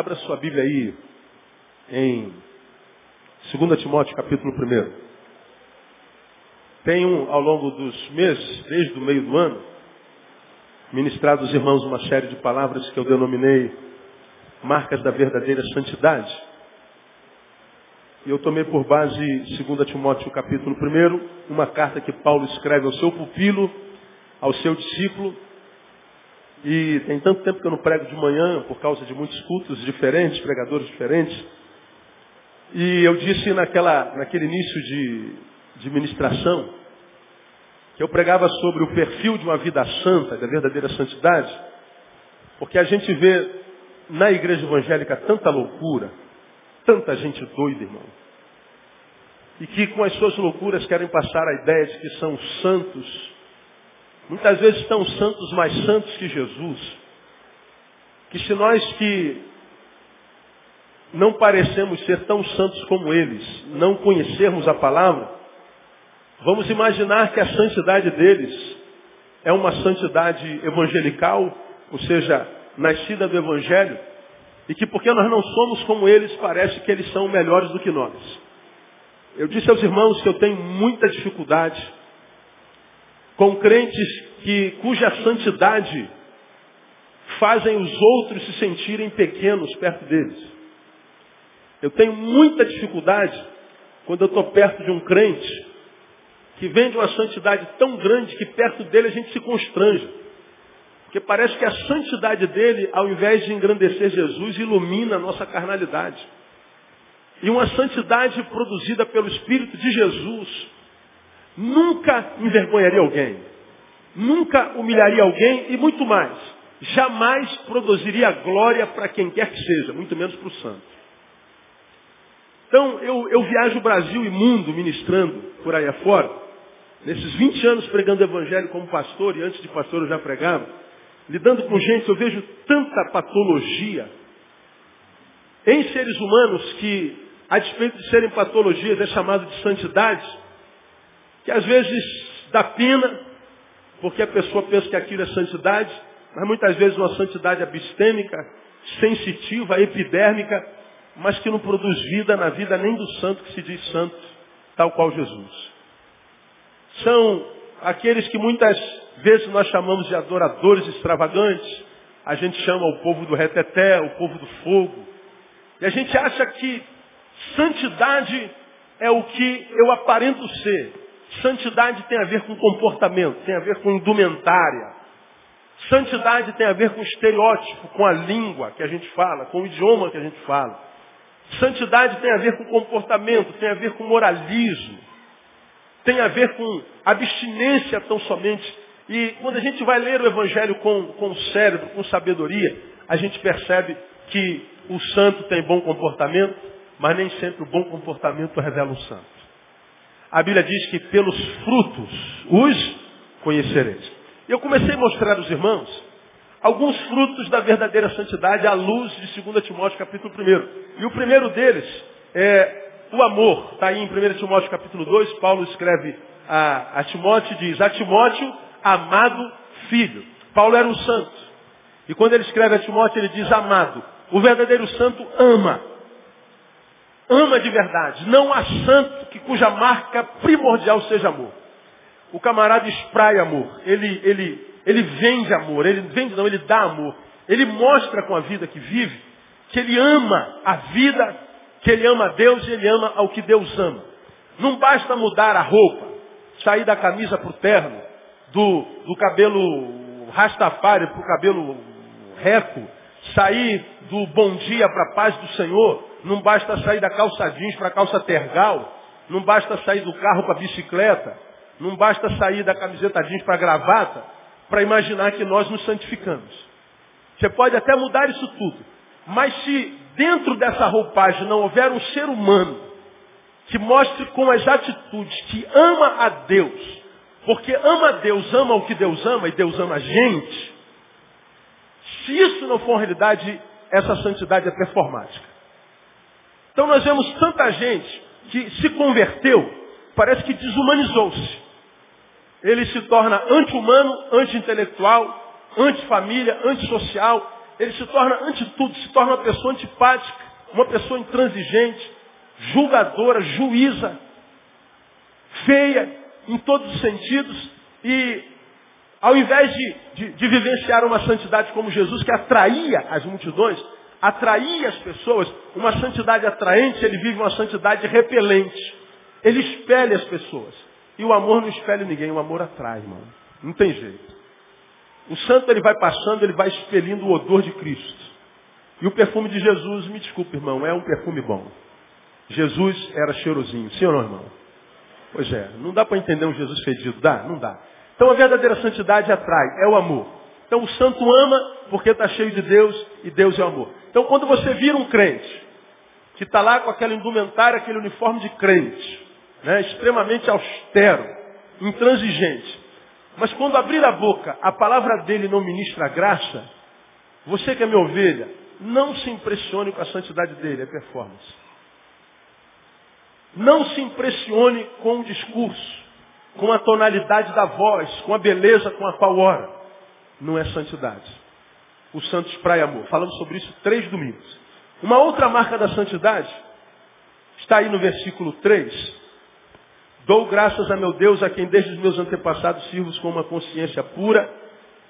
Abra sua Bíblia aí em 2 Timóteo, capítulo 1. Tenho, ao longo dos meses, desde o meio do ano, ministrado aos irmãos uma série de palavras que eu denominei marcas da verdadeira santidade. E eu tomei por base 2 Timóteo capítulo 1, uma carta que Paulo escreve ao seu pupilo, ao seu discípulo, e tem tanto tempo que eu não prego de manhã, por causa de muitos cultos diferentes, pregadores diferentes. E eu disse naquela, naquele início de, de ministração, que eu pregava sobre o perfil de uma vida santa, da verdadeira santidade, porque a gente vê na igreja evangélica tanta loucura, tanta gente doida, irmão, e que com as suas loucuras querem passar a ideia de que são santos Muitas vezes estão santos mais santos que Jesus. Que se nós que não parecemos ser tão santos como eles, não conhecermos a palavra, vamos imaginar que a santidade deles é uma santidade evangelical, ou seja, nascida do Evangelho, e que porque nós não somos como eles, parece que eles são melhores do que nós. Eu disse aos irmãos que eu tenho muita dificuldade com crentes que, cuja santidade fazem os outros se sentirem pequenos perto deles. Eu tenho muita dificuldade quando eu estou perto de um crente que vem de uma santidade tão grande que perto dele a gente se constrange. Porque parece que a santidade dele, ao invés de engrandecer Jesus, ilumina a nossa carnalidade. E uma santidade produzida pelo Espírito de Jesus nunca envergonharia alguém, nunca humilharia alguém e muito mais, jamais produziria glória para quem quer que seja, muito menos para o santo. Então, eu, eu viajo o Brasil e mundo ministrando por aí afora, nesses 20 anos pregando o evangelho como pastor, e antes de pastor eu já pregava, lidando com gente, eu vejo tanta patologia em seres humanos que, a despeito de serem patologias, é chamado de santidade, que às vezes dá pena, porque a pessoa pensa que aquilo é santidade, mas muitas vezes uma santidade abstêmica, sensitiva, epidérmica, mas que não produz vida na vida nem do santo que se diz santo, tal qual Jesus. São aqueles que muitas vezes nós chamamos de adoradores extravagantes, a gente chama o povo do reteté, o povo do fogo, e a gente acha que santidade é o que eu aparento ser. Santidade tem a ver com comportamento, tem a ver com indumentária. Santidade tem a ver com estereótipo, com a língua que a gente fala, com o idioma que a gente fala. Santidade tem a ver com comportamento, tem a ver com moralismo, tem a ver com abstinência tão somente. E quando a gente vai ler o Evangelho com, com o cérebro, com sabedoria, a gente percebe que o santo tem bom comportamento, mas nem sempre o bom comportamento revela um santo. A Bíblia diz que pelos frutos os conhecereis. Eu comecei a mostrar aos irmãos alguns frutos da verdadeira santidade à luz de 2 Timóteo capítulo 1. E o primeiro deles é o amor. Está aí em 1 Timóteo capítulo 2, Paulo escreve a, a Timóteo e diz, a Timóteo, amado filho. Paulo era um santo. E quando ele escreve a Timóteo, ele diz, amado. O verdadeiro santo ama ama de verdade. Não há santo que cuja marca primordial seja amor. O camarada espraia amor. Ele, ele, ele vende amor. Ele vende não, ele dá amor. Ele mostra com a vida que vive que ele ama a vida, que ele ama a Deus e ele ama ao que Deus ama. Não basta mudar a roupa, sair da camisa para o terno, do, do cabelo rastafari para o cabelo reco, sair do bom dia para a paz do Senhor, não basta sair da calça jeans para a calça tergal, não basta sair do carro para a bicicleta, não basta sair da camiseta jeans para a gravata, para imaginar que nós nos santificamos. Você pode até mudar isso tudo, mas se dentro dessa roupagem não houver um ser humano que mostre com as atitudes que ama a Deus, porque ama a Deus, ama o que Deus ama e Deus ama a gente, se isso não for realidade, essa santidade é performática. Então nós vemos tanta gente que se converteu, parece que desumanizou-se. Ele se torna anti-humano, anti-intelectual, anti-família, antissocial. ele se torna ante tudo, se torna uma pessoa antipática, uma pessoa intransigente, julgadora, juíza, feia em todos os sentidos e ao invés de, de, de, vivenciar uma santidade como Jesus, que atraía as multidões, atraía as pessoas, uma santidade atraente, ele vive uma santidade repelente. Ele espelha as pessoas. E o amor não espelha ninguém, o amor atrai, irmão. Não tem jeito. O santo ele vai passando, ele vai expelindo o odor de Cristo. E o perfume de Jesus, me desculpe, irmão, é um perfume bom. Jesus era cheirosinho, sim ou não, irmão? Pois é, não dá para entender um Jesus fedido, dá? Não dá. Então a verdadeira santidade atrai, é o amor. Então o santo ama porque está cheio de Deus e Deus é amor. Então quando você vira um crente, que está lá com aquela indumentária, aquele uniforme de crente, né, extremamente austero, intransigente, mas quando abrir a boca, a palavra dele não ministra graça, você que é minha ovelha, não se impressione com a santidade dele, é performance. Não se impressione com o discurso, com a tonalidade da voz, com a beleza com a qual ora. Não é santidade. O santo espraia amor. Falamos sobre isso três domingos. Uma outra marca da santidade está aí no versículo 3. Dou graças a meu Deus, a quem desde os meus antepassados sirvo com uma consciência pura,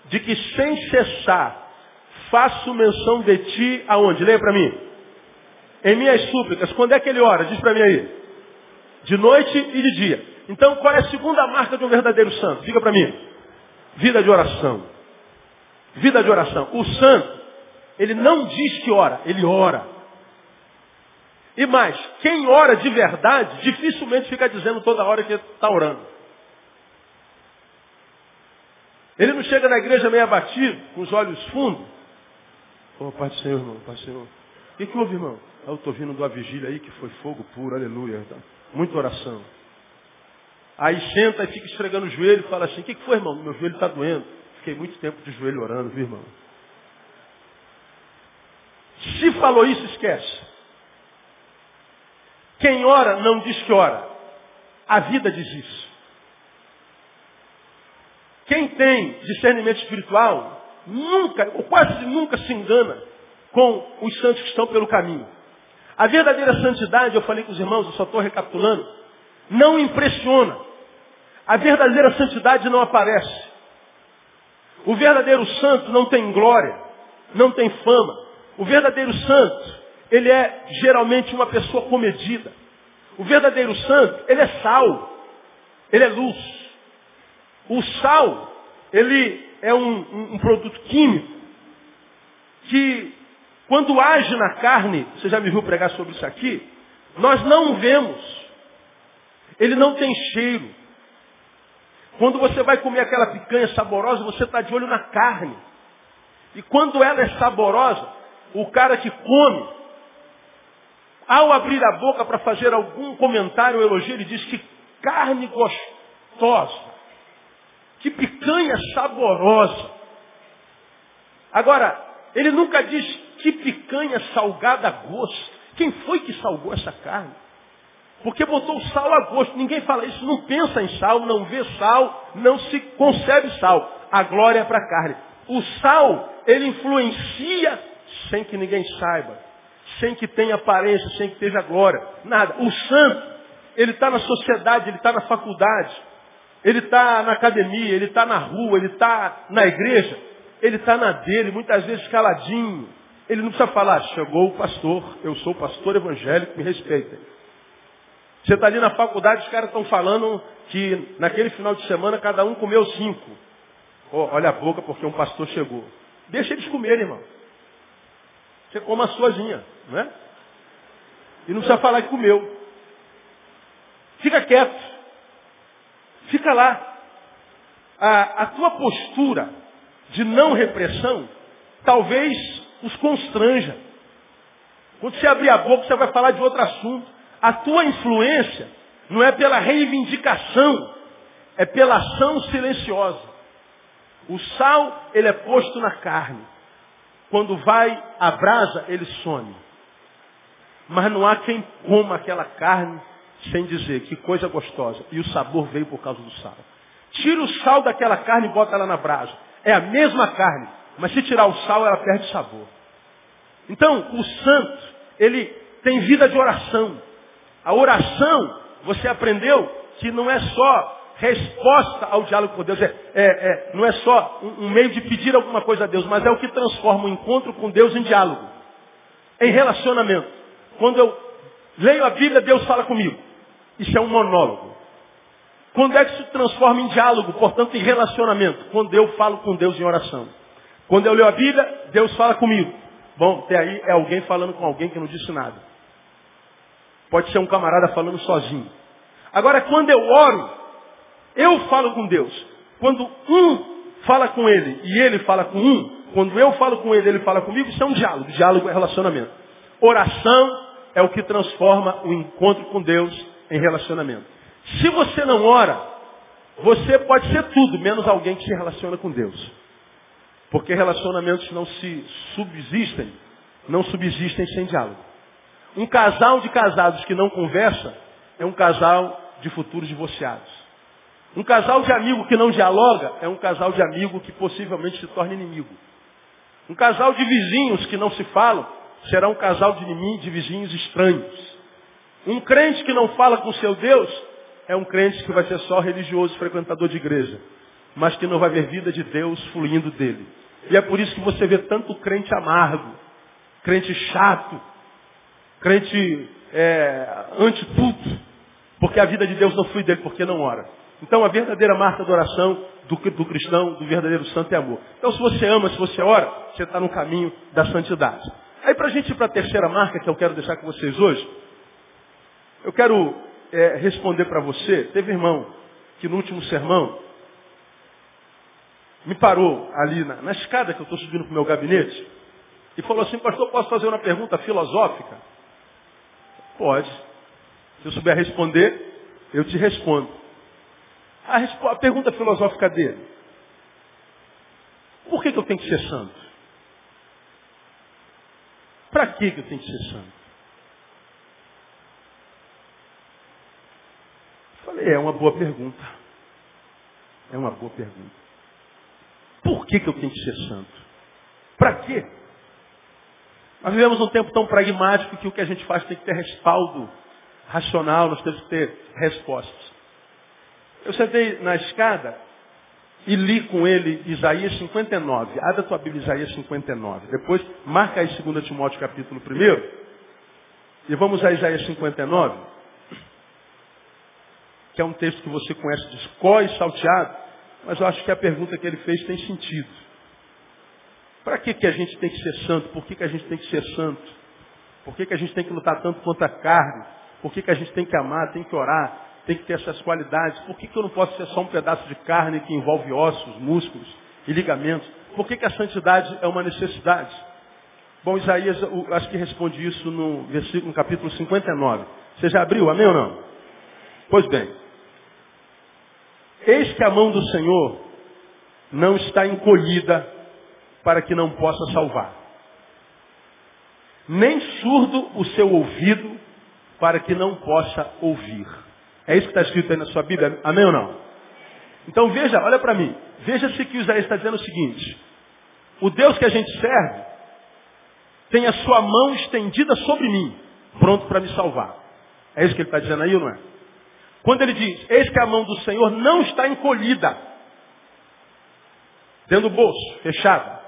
de que sem cessar faço menção de ti aonde? Leia para mim. Em minhas súplicas. Quando é que ele ora? Diz para mim aí. De noite e de dia. Então qual é a segunda marca de um verdadeiro santo? Diga para mim. Vida de oração. Vida de oração. O santo, ele não diz que ora, ele ora. E mais, quem ora de verdade, dificilmente fica dizendo toda hora que está orando. Ele não chega na igreja meio abatido, com os olhos fundos. Ô, oh, Pai do Senhor, irmão, Pai do Senhor. O que, que houve, irmão? Eu estou vindo de uma vigília aí que foi fogo puro, aleluia. Muita oração. Aí senta e fica esfregando o joelho e fala assim, o que, que foi, irmão? Meu joelho está doendo. Fiquei muito tempo de joelho orando, viu, irmão? Se falou isso, esquece. Quem ora não diz que ora. A vida diz isso. Quem tem discernimento espiritual nunca, ou quase nunca se engana com os santos que estão pelo caminho. A verdadeira santidade, eu falei com os irmãos, eu só estou recapitulando, não impressiona. A verdadeira santidade não aparece. O verdadeiro santo não tem glória, não tem fama. O verdadeiro santo ele é geralmente uma pessoa comedida. O verdadeiro santo, ele é sal, ele é luz. O sal, ele é um, um, um produto químico que, quando age na carne, você já me viu pregar sobre isso aqui, nós não vemos. Ele não tem cheiro. Quando você vai comer aquela picanha saborosa, você está de olho na carne. E quando ela é saborosa, o cara que come, ao abrir a boca para fazer algum comentário ou elogio, ele diz que carne gostosa, que picanha saborosa. Agora, ele nunca diz que picanha salgada a gosto. Quem foi que salgou essa carne? Porque botou o sal a gosto. Ninguém fala isso, não pensa em sal, não vê sal, não se concebe sal. A glória é para a carne. O sal, ele influencia sem que ninguém saiba sem que tenha aparência, sem que esteja glória. Nada. O santo, ele está na sociedade, ele está na faculdade, ele está na academia, ele está na rua, ele está na igreja, ele está na dele, muitas vezes caladinho. Ele não precisa falar, chegou o pastor, eu sou pastor evangélico, me respeitem. Você está ali na faculdade, os caras estão falando que naquele final de semana cada um comeu cinco. Oh, olha a boca porque um pastor chegou. Deixa eles comerem, irmão. Você come a suazinha, não é? E não precisa falar que comeu. Fica quieto. Fica lá. A, a tua postura de não repressão talvez os constranja. Quando você abrir a boca, você vai falar de outro assunto. A tua influência não é pela reivindicação, é pela ação silenciosa. O sal, ele é posto na carne. Quando vai a brasa, ele some. Mas não há quem coma aquela carne sem dizer que coisa gostosa. E o sabor veio por causa do sal. Tira o sal daquela carne e bota ela na brasa. É a mesma carne, Mas se tirar o sal, ela perde sabor. Então, o santo, ele tem vida de oração. A oração, você aprendeu que não é só resposta ao diálogo com Deus, é, é, é não é só um, um meio de pedir alguma coisa a Deus, mas é o que transforma o encontro com Deus em diálogo, em relacionamento. Quando eu leio a Bíblia, Deus fala comigo. Isso é um monólogo. Quando é que se transforma em diálogo, portanto em relacionamento? Quando eu falo com Deus em oração. Quando eu leio a Bíblia, Deus fala comigo. Bom, até aí é alguém falando com alguém que não disse nada. Pode ser um camarada falando sozinho. Agora, quando eu oro, eu falo com Deus. Quando um fala com ele e ele fala com um, quando eu falo com ele, ele fala comigo, isso é um diálogo. Diálogo é relacionamento. Oração é o que transforma o encontro com Deus em relacionamento. Se você não ora, você pode ser tudo, menos alguém que se relaciona com Deus. Porque relacionamentos não se subsistem, não subsistem sem diálogo. Um casal de casados que não conversa é um casal de futuros divorciados. Um casal de amigo que não dialoga é um casal de amigo que possivelmente se torna inimigo. Um casal de vizinhos que não se falam será um casal de, de vizinhos estranhos. Um crente que não fala com seu Deus é um crente que vai ser só religioso, frequentador de igreja, mas que não vai ver vida de Deus fluindo dele. E é por isso que você vê tanto crente amargo, crente chato, crente é, anti-tudo, porque a vida de Deus não flui dele, porque não ora. Então a verdadeira marca da oração do, do cristão, do verdadeiro santo é amor. Então se você ama, se você ora, você está no caminho da santidade. Aí para a gente ir para a terceira marca que eu quero deixar com vocês hoje, eu quero é, responder para você. Teve irmão que no último sermão me parou ali na, na escada que eu estou subindo para o meu gabinete e falou assim, pastor, posso fazer uma pergunta filosófica? Pode. Se eu souber responder, eu te respondo. A, a pergunta filosófica dele. Por que, que eu tenho que ser santo? Para que, que eu tenho que ser santo? Falei, é uma boa pergunta. É uma boa pergunta. Por que, que eu tenho que ser santo? Para quê? Nós vivemos um tempo tão pragmático que o que a gente faz tem que ter respaldo racional, nós temos que ter respostas. Eu sentei na escada e li com ele Isaías 59. Abra a tua Bíblia, Isaías 59. Depois, marca aí 2 Timóteo capítulo 1. E vamos a Isaías 59, que é um texto que você conhece de escó e salteado, mas eu acho que a pergunta que ele fez tem sentido. Para que, que a gente tem que ser santo? Por que, que a gente tem que ser santo? Por que, que a gente tem que lutar tanto contra a carne? Por que, que a gente tem que amar, tem que orar? tem que ter essas qualidades. Por que, que eu não posso ser só um pedaço de carne que envolve ossos, músculos e ligamentos? Por que, que a santidade é uma necessidade? Bom, Isaías, acho que responde isso no versículo, no capítulo 59. Você já abriu, amém ou não? Pois bem. Eis que a mão do Senhor não está encolhida para que não possa salvar. Nem surdo o seu ouvido para que não possa ouvir. É isso que está escrito aí na sua Bíblia? Amém ou não? Então veja, olha para mim. Veja-se que Isaías está dizendo o seguinte. O Deus que a gente serve tem a sua mão estendida sobre mim, pronto para me salvar. É isso que ele está dizendo aí, não é? Quando ele diz, eis que a mão do Senhor não está encolhida, dentro do bolso, fechada,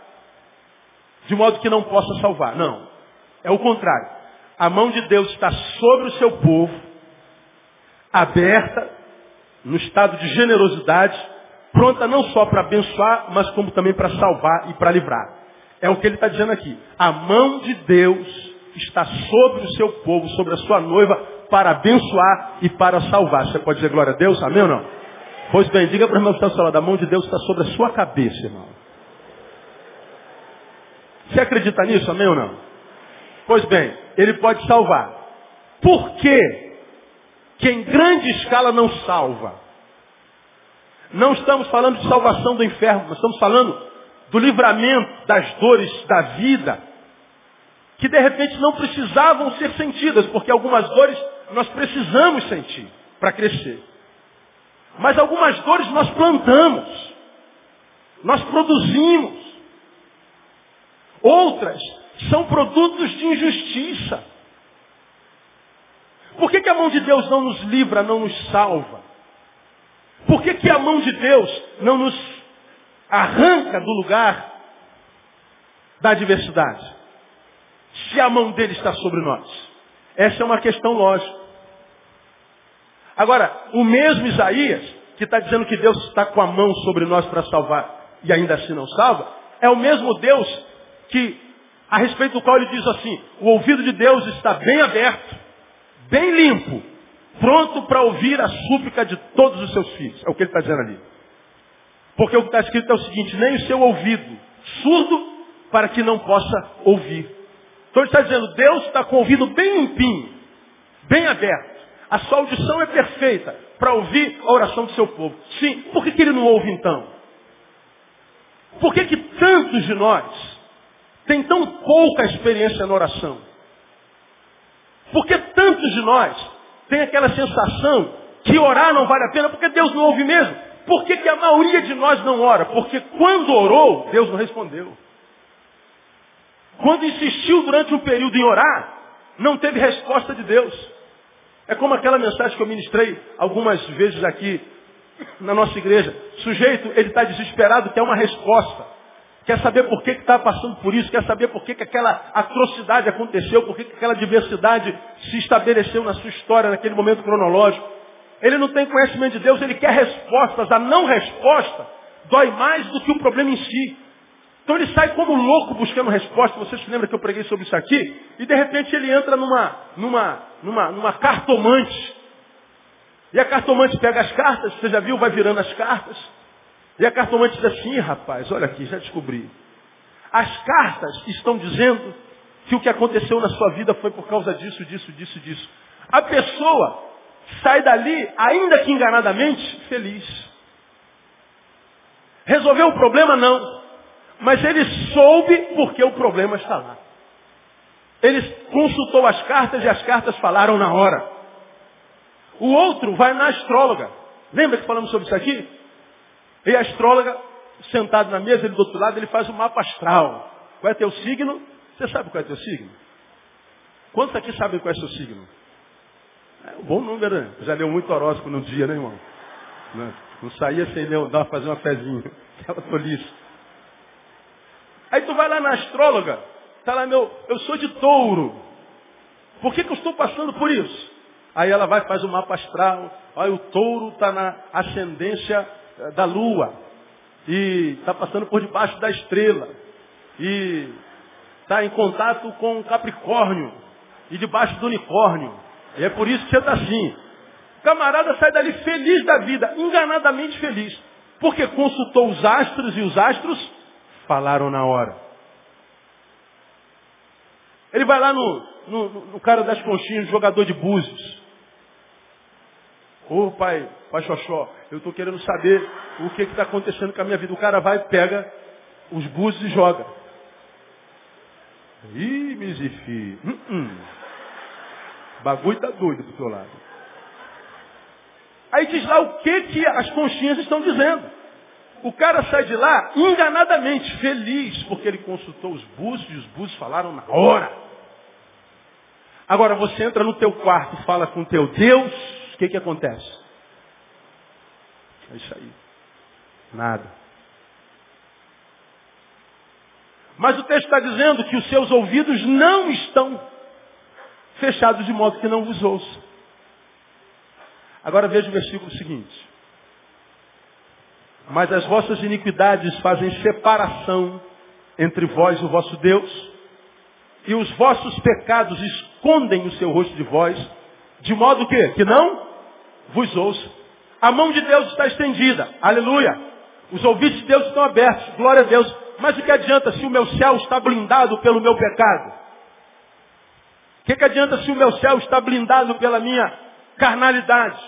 de modo que não possa salvar. Não. É o contrário. A mão de Deus está sobre o seu povo, aberta, no estado de generosidade, pronta não só para abençoar, mas como também para salvar e para livrar. É o que ele está dizendo aqui. A mão de Deus está sobre o seu povo, sobre a sua noiva, para abençoar e para salvar. Você pode dizer glória a Deus? Amém ou não? Pois bem, diga para o irmão que está ao seu lado, a mão de Deus está sobre a sua cabeça, irmão. Você acredita nisso, amém ou não? Pois bem, ele pode salvar. Por quê? que em grande escala não salva. Não estamos falando de salvação do inferno, mas estamos falando do livramento das dores da vida, que de repente não precisavam ser sentidas, porque algumas dores nós precisamos sentir para crescer. Mas algumas dores nós plantamos, nós produzimos. Outras são produtos de injustiça. Por que, que a mão de Deus não nos livra, não nos salva? Por que, que a mão de Deus não nos arranca do lugar da adversidade? Se a mão dele está sobre nós. Essa é uma questão lógica. Agora, o mesmo Isaías, que está dizendo que Deus está com a mão sobre nós para salvar e ainda assim não salva, é o mesmo Deus que, a respeito do qual ele diz assim, o ouvido de Deus está bem aberto, bem limpo, pronto para ouvir a súplica de todos os seus filhos. É o que ele está dizendo ali. Porque o que está escrito é o seguinte, nem o seu ouvido surdo para que não possa ouvir. Então ele está dizendo, Deus está com o ouvido bem limpinho, bem aberto. A sua audição é perfeita para ouvir a oração do seu povo. Sim, por que, que ele não ouve então? Por que, que tantos de nós têm tão pouca experiência na oração? Por que tantos de nós têm aquela sensação que orar não vale a pena porque Deus não ouve mesmo? Por que, que a maioria de nós não ora? Porque quando orou, Deus não respondeu. Quando insistiu durante um período em orar, não teve resposta de Deus. É como aquela mensagem que eu ministrei algumas vezes aqui na nossa igreja. O sujeito, ele está desesperado, quer uma resposta. Quer saber por que está passando por isso, quer saber por que, que aquela atrocidade aconteceu, por que, que aquela diversidade se estabeleceu na sua história, naquele momento cronológico. Ele não tem conhecimento de Deus, ele quer respostas. A não resposta dói mais do que o problema em si. Então ele sai como louco buscando resposta. Vocês se lembram que eu preguei sobre isso aqui? E de repente ele entra numa, numa, numa, numa cartomante. E a cartomante pega as cartas, você já viu, vai virando as cartas. E a cartomante diz assim, rapaz, olha aqui, já descobri. As cartas estão dizendo que o que aconteceu na sua vida foi por causa disso, disso, disso, disso. A pessoa sai dali, ainda que enganadamente, feliz. Resolveu o problema? Não. Mas ele soube porque o problema está lá. Ele consultou as cartas e as cartas falaram na hora. O outro vai na astróloga. Lembra que falamos sobre isso aqui? E a astróloga, sentado na mesa, ele do outro lado, ele faz o mapa astral. Qual é teu signo? Você sabe qual é teu signo? Quantos aqui sabem qual é seu signo? É um bom número, né? Já leu muito horóscopo no dia, né, irmão? Não, não saía sem ler, dava fazer uma fezinha. Aquela tolice. Aí tu vai lá na astróloga, tá lá meu, eu sou de touro. Por que, que eu estou passando por isso? Aí ela vai, faz o mapa astral. Olha, o touro está na ascendência da lua. E está passando por debaixo da estrela. E está em contato com o Capricórnio. E debaixo do unicórnio. E é por isso que você está assim. O camarada sai dali feliz da vida, enganadamente feliz. Porque consultou os astros e os astros falaram na hora. Ele vai lá no, no, no cara das conchinhas, jogador de búzios. Ô oh, pai, pai Xoxó, eu estou querendo saber o que está acontecendo com a minha vida. O cara vai, pega os búzios e joga. Ih, Mizifi. Uh -uh. Bagulho tá doido pro teu lado. Aí diz lá o que, que as conchinhas estão dizendo. O cara sai de lá enganadamente, feliz, porque ele consultou os búzios e os búzios falaram na hora. Agora você entra no teu quarto, fala com teu Deus, que, que acontece? É isso aí. Nada. Mas o texto está dizendo que os seus ouvidos não estão fechados de modo que não vos ouça. Agora veja o versículo seguinte. Mas as vossas iniquidades fazem separação entre vós e o vosso Deus, e os vossos pecados escondem o seu rosto de vós, de modo que, que não vos ouça. A mão de Deus está estendida, aleluia. Os ouvidos de Deus estão abertos, glória a Deus. Mas o que adianta se o meu céu está blindado pelo meu pecado? O que, que adianta se o meu céu está blindado pela minha carnalidade?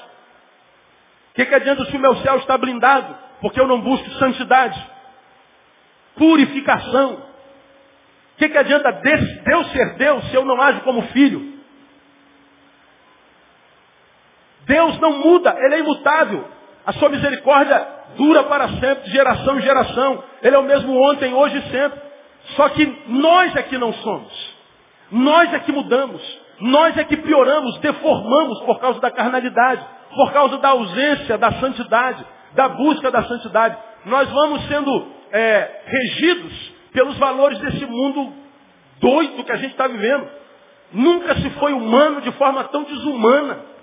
O que, que adianta se o meu céu está blindado porque eu não busco santidade, purificação? O que, que adianta Deus ser Deus se eu não ajo como filho? Deus não muda, Ele é imutável. A sua misericórdia dura para sempre, de geração em geração. Ele é o mesmo ontem, hoje e sempre. Só que nós é que não somos. Nós é que mudamos. Nós é que pioramos, deformamos por causa da carnalidade, por causa da ausência da santidade, da busca da santidade. Nós vamos sendo é, regidos pelos valores desse mundo doido que a gente está vivendo. Nunca se foi humano de forma tão desumana.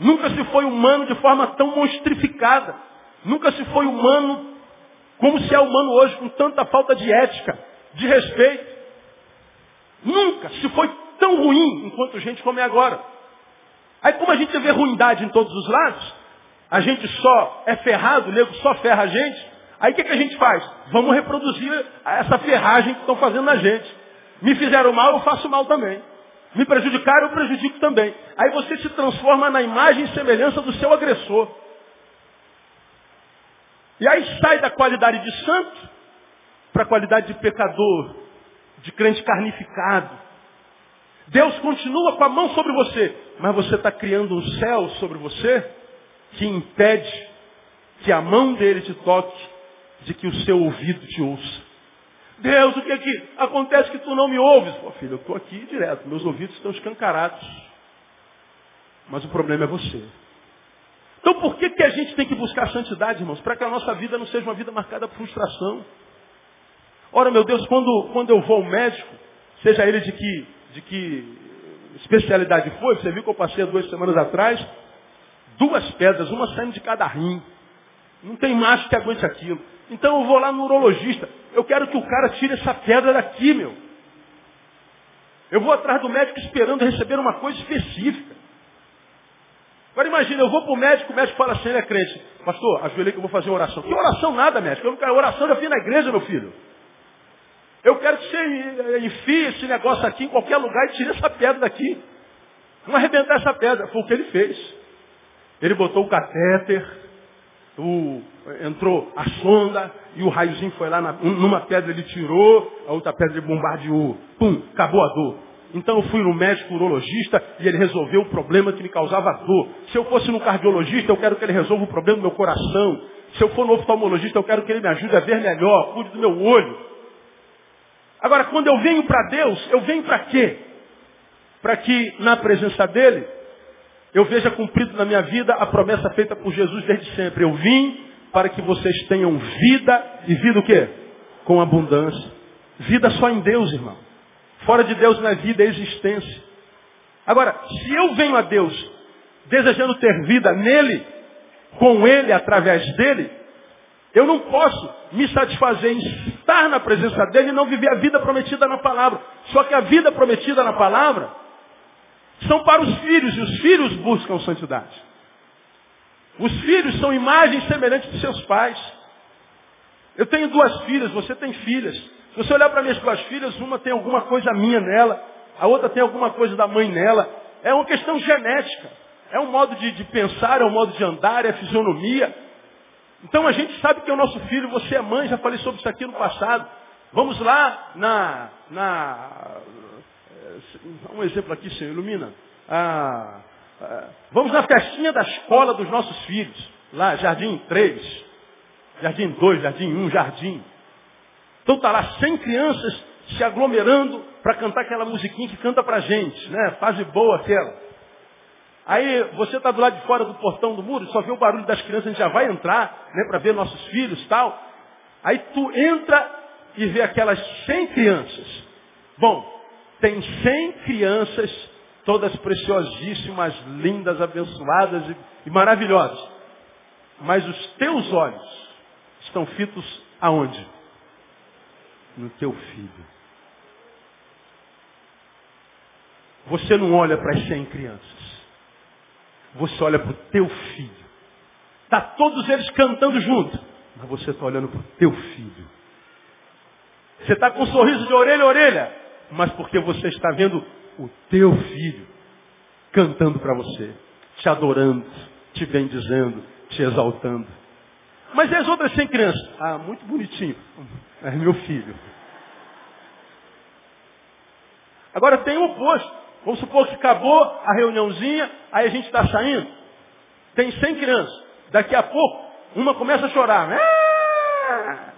Nunca se foi humano de forma tão monstrificada. Nunca se foi humano como se é humano hoje, com tanta falta de ética, de respeito. Nunca se foi tão ruim enquanto gente como é agora. Aí como a gente vê ruindade em todos os lados, a gente só é ferrado, o nego só ferra a gente, aí o que, que a gente faz? Vamos reproduzir essa ferragem que estão fazendo na gente. Me fizeram mal, eu faço mal também. Me prejudicaram, eu prejudico também. Aí você se transforma na imagem e semelhança do seu agressor. E aí sai da qualidade de santo para a qualidade de pecador, de crente carnificado. Deus continua com a mão sobre você, mas você está criando um céu sobre você que impede que a mão dele te toque, de que o seu ouvido te ouça. Deus, o que é que acontece que tu não me ouves? Pô, filho, eu estou aqui direto, meus ouvidos estão escancarados. Mas o problema é você. Então por que, que a gente tem que buscar santidade, irmãos? Para que a nossa vida não seja uma vida marcada por frustração. Ora, meu Deus, quando, quando eu vou ao médico, seja ele de que, de que especialidade foi, você viu que eu passei duas semanas atrás, duas pedras, uma saindo de cada rim. Não tem macho que aguente aquilo. Então eu vou lá no urologista. Eu quero que o cara tire essa pedra daqui, meu. Eu vou atrás do médico esperando receber uma coisa específica. Agora imagina, eu vou para o médico, o médico fala assim, ele é crente. Pastor, ajoelhei que eu vou fazer oração. Que oração nada, médico? Eu não quero oração, já fiz na igreja, meu filho. Eu quero que você enfie esse negócio aqui em qualquer lugar e tire essa pedra daqui. Vamos arrebentar essa pedra. Foi o que ele fez. Ele botou o catéter, o, entrou a sonda e o raiozinho foi lá, na, numa pedra ele tirou, a outra pedra ele bombardeou. Pum, acabou a dor. Então eu fui no médico urologista e ele resolveu o problema que me causava dor. Se eu fosse no cardiologista, eu quero que ele resolva o problema do meu coração. Se eu for no oftalmologista, eu quero que ele me ajude a ver melhor, cuide do meu olho. Agora, quando eu venho para Deus, eu venho para quê? Para que na presença dele eu veja cumprido na minha vida a promessa feita por Jesus desde sempre. Eu vim para que vocês tenham vida e vida o quê? Com abundância. Vida só em Deus, irmão. Fora de Deus não é vida, é existência. Agora, se eu venho a Deus desejando ter vida nele, com ele, através dele, eu não posso me satisfazer em estar na presença dele e não viver a vida prometida na palavra. Só que a vida prometida na palavra são para os filhos, e os filhos buscam santidade. Os filhos são imagens semelhantes de seus pais. Eu tenho duas filhas, você tem filhas. Se você olhar para minhas duas filhas, uma tem alguma coisa minha nela, a outra tem alguma coisa da mãe nela. É uma questão genética. É um modo de, de pensar, é um modo de andar, é fisionomia. Então a gente sabe que é o nosso filho, você é mãe, já falei sobre isso aqui no passado. Vamos lá na. na um exemplo aqui, Senhor, ilumina. Ah, ah, vamos na festinha da escola dos nossos filhos. Lá, Jardim 3, Jardim 2, Jardim 1, Jardim. Então tá lá 100 crianças se aglomerando para cantar aquela musiquinha que canta pra gente, né? Fase boa aquela. Aí você está do lado de fora do portão do muro, só vê o barulho das crianças, a gente já vai entrar, né, para ver nossos filhos tal. Aí tu entra e vê aquelas 100 crianças. Bom, tem 100 crianças, todas preciosíssimas, lindas, abençoadas e, e maravilhosas. Mas os teus olhos estão fitos aonde? No teu filho. Você não olha para as 100 crianças. Você olha para o teu filho. Está todos eles cantando junto. Mas você está olhando para o teu filho. Você está com um sorriso de orelha a orelha. Mas porque você está vendo o teu filho cantando para você. Te adorando, te bendizendo, te exaltando. Mas e as outras 100 crianças? Ah, muito bonitinho. É meu filho. Agora tem o oposto. Vamos supor que acabou a reuniãozinha, aí a gente está saindo. Tem 100 crianças. Daqui a pouco, uma começa a chorar. Ah!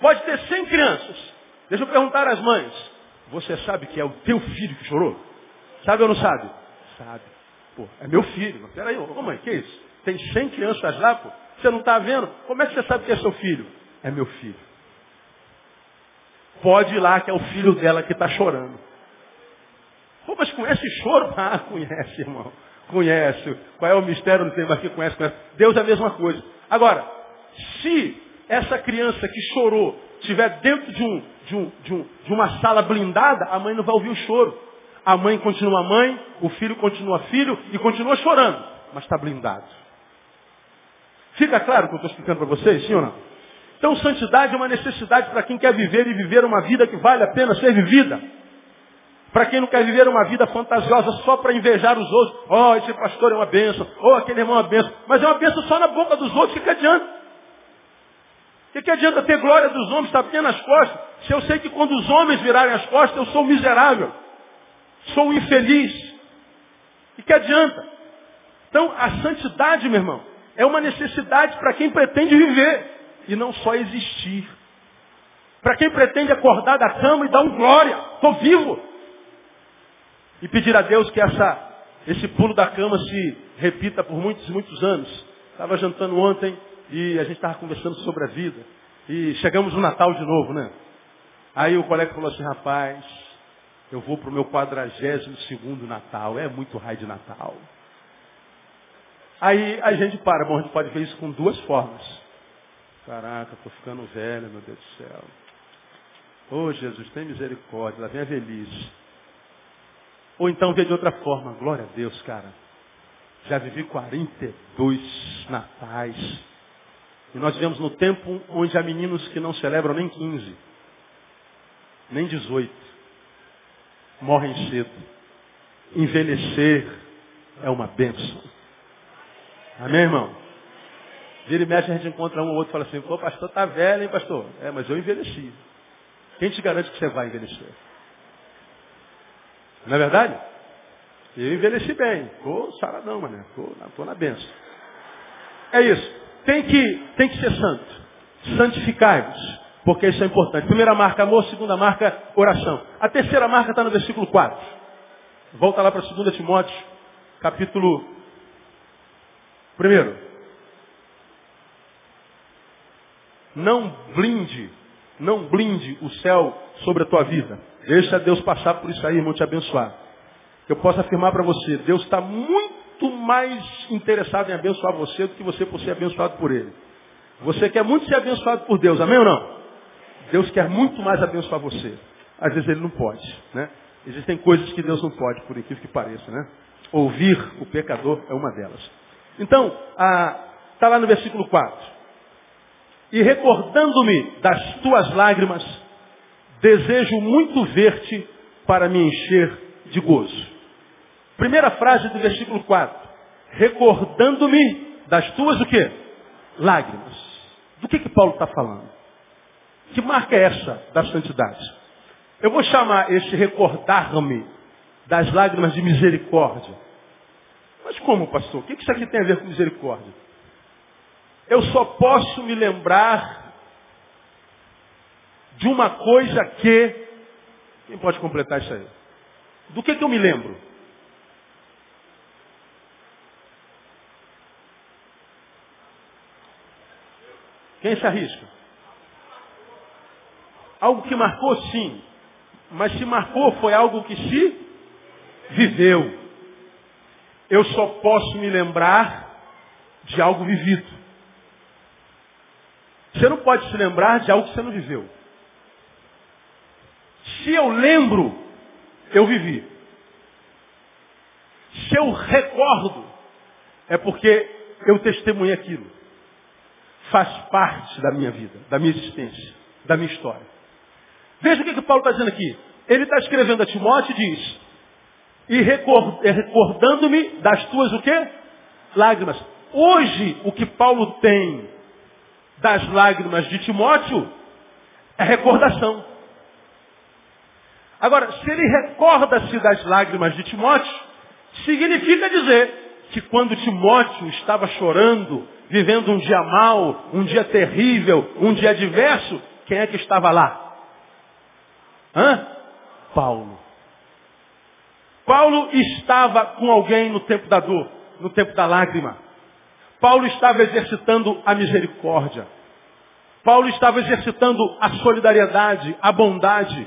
Pode ter 100 crianças. Deixa eu perguntar às mães. Você sabe que é o teu filho que chorou? Sabe ou não sabe? Sabe. Pô, é meu filho. Mas peraí, ô mãe, que isso? Tem 100 crianças lá, pô. Você não está vendo? Como é que você sabe que é seu filho? É meu filho. Pode ir lá que é o filho dela que está chorando. Pô, mas conhece choro? Ah, conhece, irmão. Conhece. Qual é o mistério? Não tem mais que conhece, conhece. Deus é a mesma coisa. Agora, se essa criança que chorou estiver dentro de, um, de, um, de, um, de uma sala blindada, a mãe não vai ouvir o choro. A mãe continua mãe, o filho continua filho e continua chorando, mas está blindado. Fica claro o que eu estou explicando para vocês, sim ou não? Então, santidade é uma necessidade para quem quer viver e viver uma vida que vale a pena ser vivida. Para quem não quer viver uma vida fantasiosa só para invejar os outros. Oh, esse pastor é uma bênção. Oh, aquele irmão é uma bênção. Mas é uma bênção só na boca dos outros. O que, que adianta? O que, que adianta ter glória dos homens, tapinha nas costas, se eu sei que quando os homens virarem as costas, eu sou miserável. Sou infeliz. E que adianta? Então, a santidade, meu irmão, é uma necessidade para quem pretende viver e não só existir. Para quem pretende acordar da cama e dar um glória, estou vivo. E pedir a Deus que essa, esse pulo da cama se repita por muitos e muitos anos. Estava jantando ontem e a gente estava conversando sobre a vida. E chegamos no Natal de novo, né? Aí o colega falou assim, rapaz, eu vou para o meu quadragésimo segundo Natal. É muito raio de Natal. Aí a gente para, bom, a gente pode ver isso com duas formas. Caraca, estou ficando velho, meu Deus do céu. Ô oh, Jesus, tem misericórdia, lá vem a velhice. Ou então ver de outra forma, glória a Deus, cara. Já vivi 42 natais. E nós vivemos no tempo onde há meninos que não celebram nem 15, nem 18. Morrem cedo. Envelhecer é uma bênção. Amém, irmão? Vira e mexe, a gente encontra um ou outro e fala assim, pô, pastor, tá velho, hein, pastor? É, mas eu envelheci. Quem te garante que você vai envelhecer? Não é verdade? Eu envelheci bem. Estou saradão, mané. Estou na benção. É isso. Tem que, tem que ser santo. Santificai-vos. Porque isso é importante. Primeira marca, amor. Segunda marca, oração. A terceira marca está no versículo 4. Volta lá para 2 Timóteo, capítulo 1. Não blinde, não blinde o céu sobre a tua vida. Deixa Deus passar por isso aí, irmão, te abençoar. Eu posso afirmar para você, Deus está muito mais interessado em abençoar você do que você por ser abençoado por Ele. Você quer muito ser abençoado por Deus, amém ou não? Deus quer muito mais abençoar você. Às vezes Ele não pode, né? Existem coisas que Deus não pode, por incrível que pareça, né? Ouvir o pecador é uma delas. Então, está lá no versículo 4. E recordando-me das tuas lágrimas, Desejo muito ver-te para me encher de gozo. Primeira frase do versículo 4. Recordando-me das tuas o quê? Lágrimas. Do que que Paulo está falando? Que marca é essa da santidade? Eu vou chamar esse recordar-me das lágrimas de misericórdia. Mas como, pastor? O que isso aqui tem a ver com misericórdia? Eu só posso me lembrar de uma coisa que. Quem pode completar isso aí? Do que, que eu me lembro? Quem se arrisca? Algo que marcou, sim. Mas se marcou, foi algo que se viveu. Eu só posso me lembrar de algo vivido. Você não pode se lembrar de algo que você não viveu. Se eu lembro, eu vivi. Se eu recordo, é porque eu testemunhei aquilo. Faz parte da minha vida, da minha existência, da minha história. Veja o que, que Paulo está dizendo aqui. Ele está escrevendo a Timóteo e diz, e recordando-me das tuas o quê? Lágrimas. Hoje, o que Paulo tem das lágrimas de Timóteo é recordação. Agora, se ele recorda-se das lágrimas de Timóteo, significa dizer que quando Timóteo estava chorando, vivendo um dia mau, um dia terrível, um dia adverso, quem é que estava lá? Hã? Paulo. Paulo estava com alguém no tempo da dor, no tempo da lágrima. Paulo estava exercitando a misericórdia. Paulo estava exercitando a solidariedade, a bondade.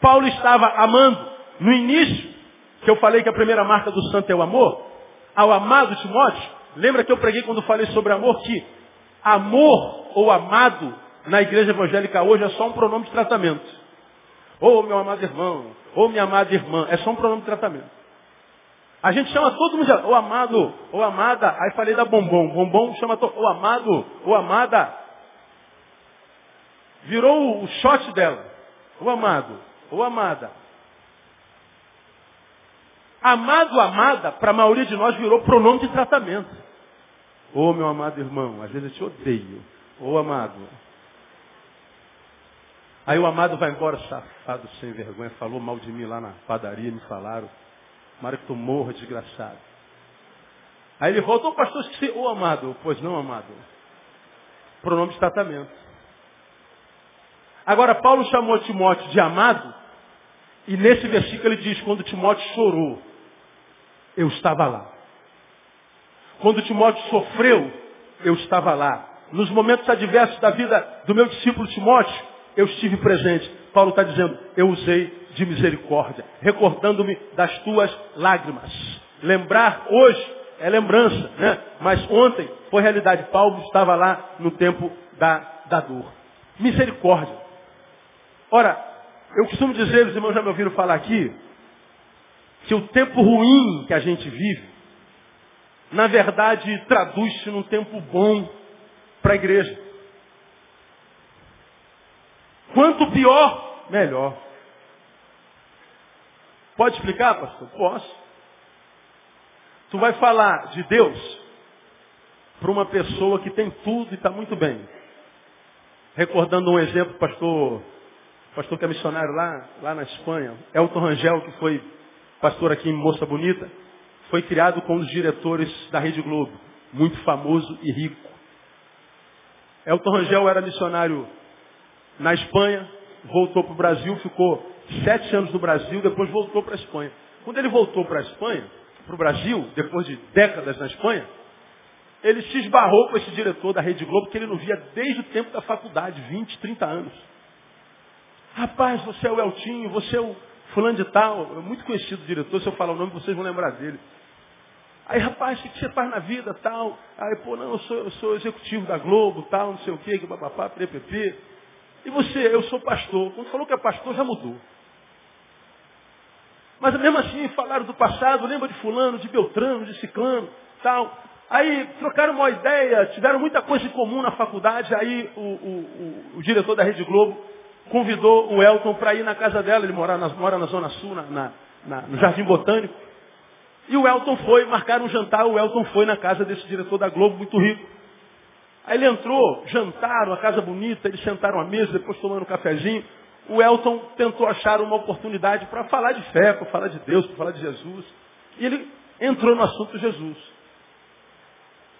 Paulo estava amando. No início, que eu falei que a primeira marca do santo é o amor, ao amado Timóteo, lembra que eu preguei quando falei sobre amor que amor ou amado na igreja evangélica hoje é só um pronome de tratamento. Ou meu amado irmão, ou minha amada irmã, é só um pronome de tratamento. A gente chama todo mundo, o amado, ou amada, aí falei da bombom, bombom chama todo, o amado, ou amada. Virou o shot dela, o amado, ou amada. Amado, amada, para a maioria de nós virou pronome de tratamento. Ô meu amado irmão, às vezes eu te odeio. Ô amado. Aí o amado vai embora, safado, sem vergonha, falou mal de mim lá na padaria, me falaram. Mara que tu morra, desgraçado. Aí ele volta, ô pastor, esqueci, ô amado. Pois não, amado. Pronome de tratamento. Agora, Paulo chamou Timóteo de amado, e nesse versículo ele diz, quando Timóteo chorou, eu estava lá. Quando Timóteo sofreu, eu estava lá. Nos momentos adversos da vida do meu discípulo Timóteo, eu estive presente. Paulo está dizendo, eu usei de misericórdia, recordando-me das tuas lágrimas. Lembrar hoje é lembrança, né? Mas ontem foi realidade. Paulo estava lá no tempo da, da dor. Misericórdia. Ora, eu costumo dizer, os irmãos já me ouviram falar aqui, que o tempo ruim que a gente vive na verdade, traduz-se num tempo bom para a igreja. Quanto pior, melhor. Pode explicar, pastor? Posso. Tu vai falar de Deus para uma pessoa que tem tudo e está muito bem. Recordando um exemplo, pastor, pastor que é missionário lá, lá na Espanha, Elton Rangel, que foi pastor aqui em Moça Bonita foi criado com os diretores da Rede Globo, muito famoso e rico. Elton Rangel era missionário na Espanha, voltou para o Brasil, ficou sete anos no Brasil, depois voltou para a Espanha. Quando ele voltou para a Espanha, para o Brasil, depois de décadas na Espanha, ele se esbarrou com esse diretor da Rede Globo que ele não via desde o tempo da faculdade, 20, 30 anos. Rapaz, você é o Eltinho, você é o fulano de tal, é muito conhecido diretor, se eu falar o nome vocês vão lembrar dele. Aí, rapaz, o que você faz na vida, tal? Aí, pô, não, eu sou, eu sou executivo da Globo, tal, não sei o quê, que papapá, PPP. E você, eu sou pastor. Quando falou que é pastor, já mudou. Mas mesmo assim, falaram do passado, lembra de fulano, de Beltrano, de Ciclano, tal. Aí trocaram uma ideia, tiveram muita coisa em comum na faculdade, aí o, o, o, o diretor da Rede Globo convidou o Elton para ir na casa dela, ele mora na, mora na Zona Sul, na, na, no Jardim Botânico. E o Elton foi, marcaram um jantar, o Elton foi na casa desse diretor da Globo, muito rico. Aí ele entrou, jantaram, a casa bonita, eles sentaram à mesa, depois tomando um cafezinho. O Elton tentou achar uma oportunidade para falar de fé, para falar de Deus, para falar de Jesus. E ele entrou no assunto Jesus.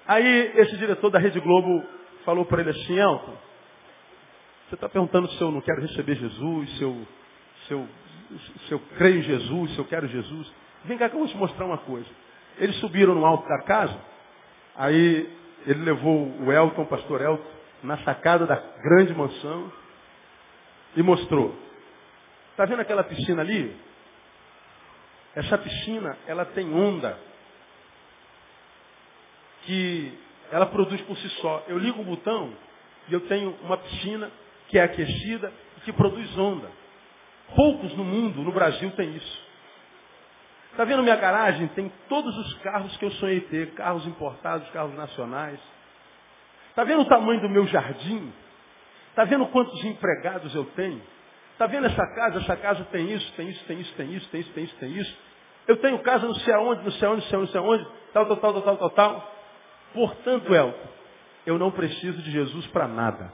Aí esse diretor da Rede Globo falou para ele assim, Elton, você está perguntando se eu não quero receber Jesus, se eu, se, eu, se eu creio em Jesus, se eu quero Jesus. Vem cá que eu vou te mostrar uma coisa. Eles subiram no alto da casa, aí ele levou o Elton, o pastor Elton, na sacada da grande mansão e mostrou. Está vendo aquela piscina ali? Essa piscina, ela tem onda que ela produz por si só. Eu ligo o botão e eu tenho uma piscina que é aquecida e que produz onda. Poucos no mundo, no Brasil, tem isso. Está vendo minha garagem? Tem todos os carros que eu sonhei ter, carros importados, carros nacionais. Está vendo o tamanho do meu jardim? Está vendo quantos empregados eu tenho? Está vendo essa casa? Essa casa tem isso, tem isso, tem isso, tem isso, tem isso, tem isso, tem isso. Eu tenho casa não sei aonde, não sei aonde, não sei aonde, não sei aonde, tal, tal, tal, tal, tal, tal. Portanto, Elton, eu não preciso de Jesus para nada.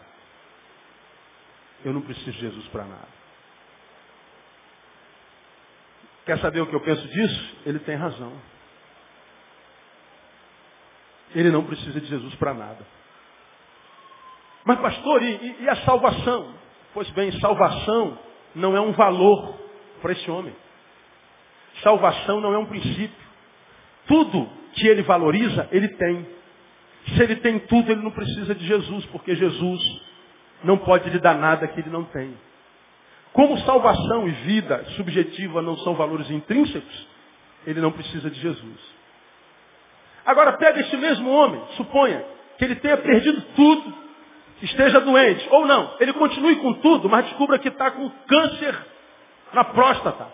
Eu não preciso de Jesus para nada. Quer saber o que eu penso disso? Ele tem razão. Ele não precisa de Jesus para nada. Mas pastor, e, e, a salvação? Pois bem, salvação não é um valor para esse homem. Salvação não é um princípio. Tudo que ele valoriza, ele tem. Se ele tem tudo, ele não precisa de Jesus, porque Jesus não pode lhe dar nada que ele não tem. Como salvação e vida subjetiva não são valores intrínsecos, ele não precisa de Jesus. Agora pega este mesmo homem, suponha que ele tenha perdido tudo, esteja doente, ou não, ele continue com tudo, mas descubra que está com câncer na próstata.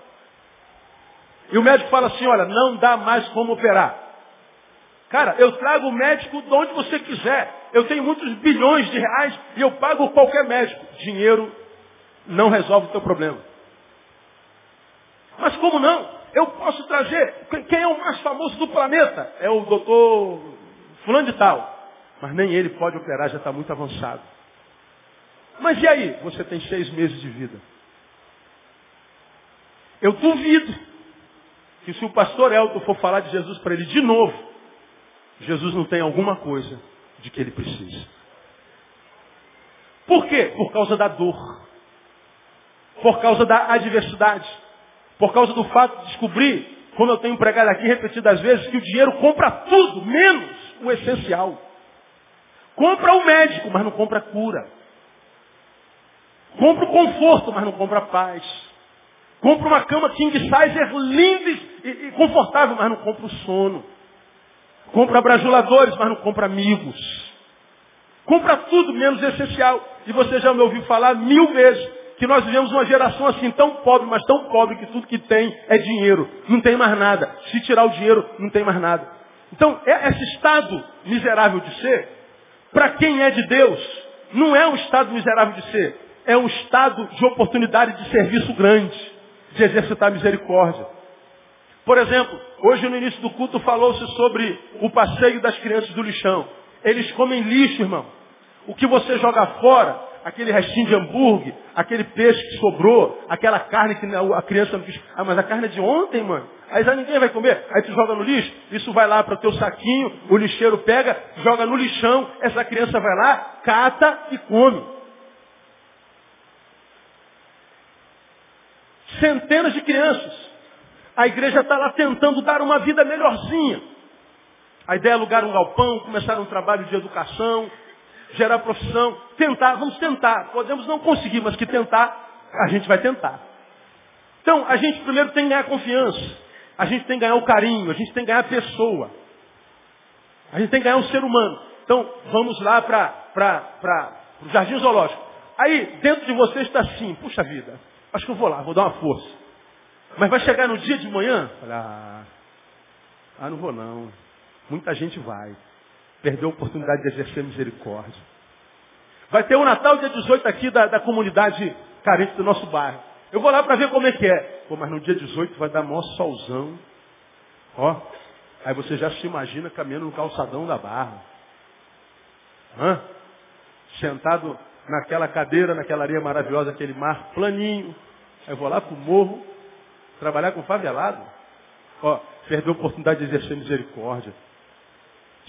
E o médico fala assim, olha, não dá mais como operar. Cara, eu trago o médico de onde você quiser. Eu tenho muitos bilhões de reais e eu pago qualquer médico. Dinheiro não resolve o teu problema. Mas como não? Eu posso trazer. Quem é o mais famoso do planeta? É o doutor fulano de tal. Mas nem ele pode operar, já está muito avançado. Mas e aí? Você tem seis meses de vida. Eu duvido que se o pastor Elton for falar de Jesus para ele de novo, Jesus não tem alguma coisa de que ele precisa. Por quê? Por causa da dor. Por causa da adversidade. Por causa do fato de descobrir, como eu tenho pregado aqui repetidas vezes, que o dinheiro compra tudo, menos o essencial. Compra o médico, mas não compra a cura. Compra o conforto, mas não compra a paz. Compra uma cama king size linda e, confortável, mas não compra o sono. Compra brajuladores, mas não compra amigos. Compra tudo menos essencial. E você já me ouviu falar mil vezes que nós vivemos uma geração assim tão pobre, mas tão pobre que tudo que tem é dinheiro. Não tem mais nada. Se tirar o dinheiro, não tem mais nada. Então, é esse estado miserável de ser, para quem é de Deus, não é um estado miserável de ser. É um estado de oportunidade de serviço grande, de exercitar misericórdia. Por exemplo, hoje no início do culto falou-se sobre o passeio das crianças do lixão. Eles comem lixo, irmão. O que você joga fora, aquele restinho de hambúrguer, aquele peixe que sobrou, aquela carne que a criança não quis. Ah, mas a carne é de ontem, mano. Aí já ninguém vai comer. Aí tu joga no lixo, isso vai lá para o teu saquinho, o lixeiro pega, joga no lixão, essa criança vai lá, cata e come. Centenas de crianças. A igreja está lá tentando dar uma vida melhorzinha. A ideia é alugar um galpão, começar um trabalho de educação, gerar profissão, tentar, vamos tentar. Podemos não conseguir, mas que tentar, a gente vai tentar. Então, a gente primeiro tem que ganhar confiança. A gente tem que ganhar o carinho, a gente tem que ganhar a pessoa. A gente tem que ganhar o ser humano. Então, vamos lá para o Jardim Zoológico. Aí, dentro de você está assim, puxa vida, acho que eu vou lá, vou dar uma força. Mas vai chegar no dia de manhã? ah, ah não vou não. Muita gente vai perdeu a oportunidade de exercer misericórdia. Vai ter o Natal dia 18 aqui da, da comunidade carente do nosso bairro. Eu vou lá para ver como é que é. Pô, mas no dia 18 vai dar maior solzão. Ó, aí você já se imagina caminhando no calçadão da barra. Hã? Sentado naquela cadeira, naquela areia maravilhosa, aquele mar planinho. Aí eu vou lá pro morro, trabalhar com favelado. Ó, perdeu a oportunidade de exercer misericórdia.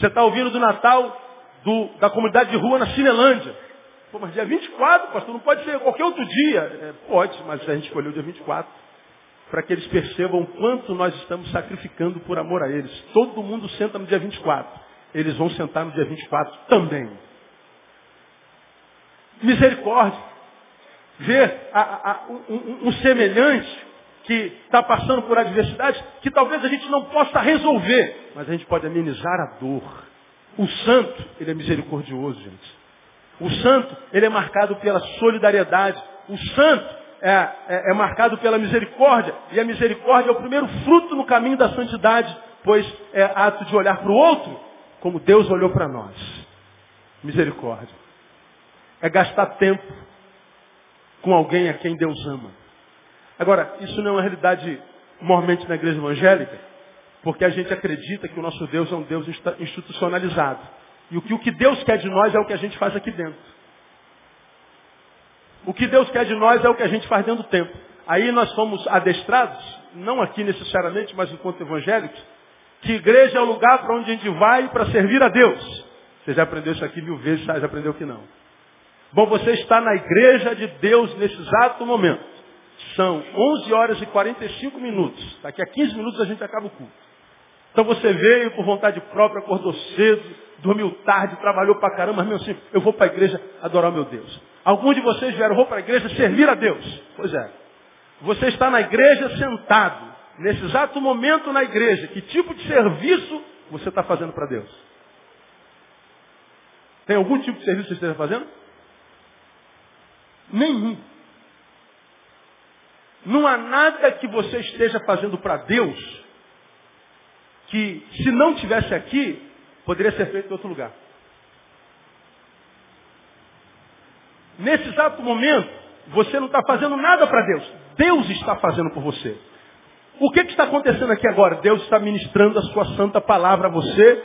Você está ouvindo do Natal do, da comunidade de rua na Cinelândia. Pô, mas dia 24, pastor, não pode ser qualquer outro dia. É, pode, mas a gente escolheu dia 24. Para que eles percebam quanto nós estamos sacrificando por amor a eles. Todo mundo senta no dia 24. Eles vão sentar no dia 24 também. Misericórdia. Ver a, a, um, um semelhante que está passando por adversidade que talvez a gente não possa resolver, mas a gente pode amenizar a dor. O santo, ele é misericordioso, gente. O santo, ele é marcado pela solidariedade. O santo é, é, é marcado pela misericórdia. E a misericórdia é o primeiro fruto no caminho da santidade, pois é ato de olhar para o outro como Deus olhou para nós. Misericórdia. É gastar tempo com alguém a quem Deus ama. Agora, isso não é uma realidade mormente na igreja evangélica, porque a gente acredita que o nosso Deus é um Deus institucionalizado. E o que, o que Deus quer de nós é o que a gente faz aqui dentro. O que Deus quer de nós é o que a gente faz dentro do tempo. Aí nós fomos adestrados, não aqui necessariamente, mas enquanto evangélicos, que igreja é o lugar para onde a gente vai para servir a Deus. Você já aprendeu isso aqui mil vezes, já aprendeu que não. Bom, você está na igreja de Deus nesse exato momento. São 11 horas e 45 minutos. Daqui a 15 minutos a gente acaba o culto. Então você veio por vontade própria, acordou cedo, dormiu tarde, trabalhou pra caramba, mas meu assim, eu vou para a igreja adorar meu Deus. Alguns de vocês vieram, vou para a igreja servir a Deus. Pois é. Você está na igreja sentado, nesse exato momento na igreja. Que tipo de serviço você está fazendo para Deus? Tem algum tipo de serviço que você esteja fazendo? Nenhum. Não há nada que você esteja fazendo para Deus que, se não tivesse aqui, poderia ser feito em outro lugar. Nesse exato momento, você não está fazendo nada para Deus. Deus está fazendo por você. O que, que, está acontecendo aqui agora? Deus está ministrando a sua santa palavra a você,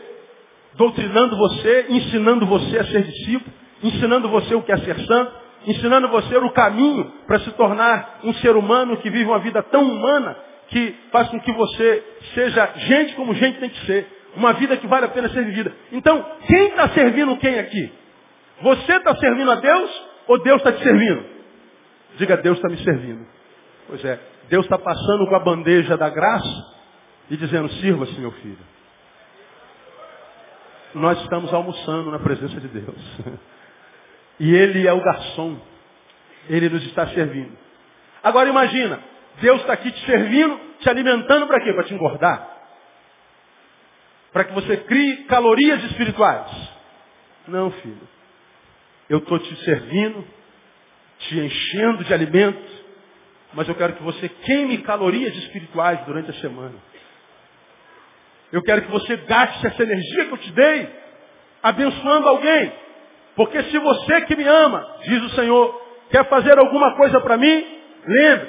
doutrinando você, ensinando você a ser discípulo, ensinando você o que é ser santo, ensinando você o caminho para se tornar um ser humano que vive uma vida tão humana que faz com que você seja gente como gente tem que ser. Uma vida que vale a pena ser vivida. Então, quem está servindo quem aqui? Você está servindo a Deus ou Deus está te servindo? Diga, Deus está me servindo. Pois é, Deus está passando com a bandeja da graça e dizendo, sirva-se meu filho. Nós estamos almoçando na presença de Deus. E Ele é o garçom. Ele nos está servindo. Agora imagina, Deus está aqui te servindo, te alimentando para quê? Para te engordar. Para que você crie calorias espirituais. Não, filho. Eu estou te servindo, te enchendo de alimentos, mas eu quero que você queime calorias espirituais durante a semana. Eu quero que você gaste essa energia que eu te dei abençoando alguém. Porque se você que me ama, diz o Senhor, quer fazer alguma coisa para mim, lembre,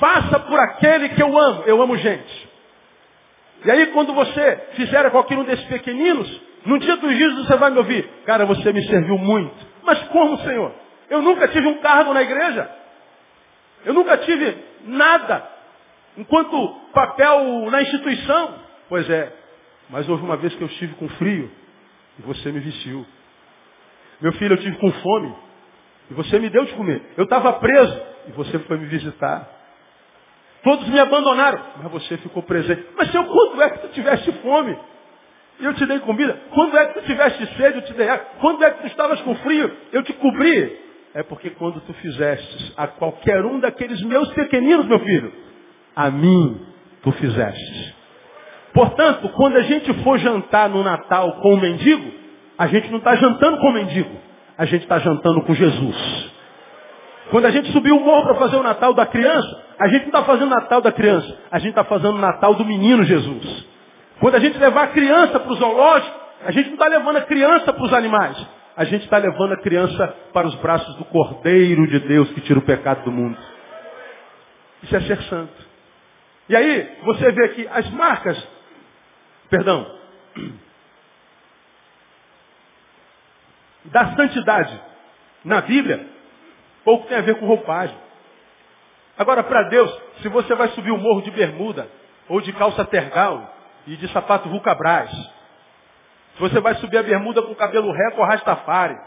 faça por aquele que eu amo. Eu amo gente. E aí quando você fizer qualquer um desses pequeninos, no dia dos juízos você vai me ouvir, cara, você me serviu muito. Mas como, Senhor? Eu nunca tive um cargo na igreja. Eu nunca tive nada enquanto papel na instituição. Pois é, mas houve uma vez que eu estive com frio e você me vestiu. Meu filho, eu tive com fome. E você me deu de comer. Eu estava preso. E você foi me visitar. Todos me abandonaram. Mas você ficou presente. Mas Senhor, quando é que tu tiveste fome? Eu te dei comida. Quando é que tu tiveste sede? Eu te dei água. Quando é que tu estavas com frio? Eu te cobri. É porque quando tu fizestes a qualquer um daqueles meus pequeninos, meu filho, a mim tu fizestes. Portanto, quando a gente for jantar no Natal com o mendigo, a gente não está jantando com mendigo, a gente está jantando com Jesus. Quando a gente subiu o morro para fazer o Natal da criança, a gente não está fazendo o Natal da criança, a gente está fazendo o Natal do menino Jesus. Quando a gente levar a criança para o zoológico, a gente não está levando a criança para os animais, a gente está levando a criança para os braços do Cordeiro de Deus que tira o pecado do mundo. Isso é ser santo. E aí, você vê aqui as marcas, perdão, da santidade na Bíblia, pouco tem a ver com roupagem. Agora, para Deus, se você vai subir o morro de bermuda, ou de calça tergal, e de sapato vulcabras, se você vai subir a bermuda com cabelo reco ou rastafari,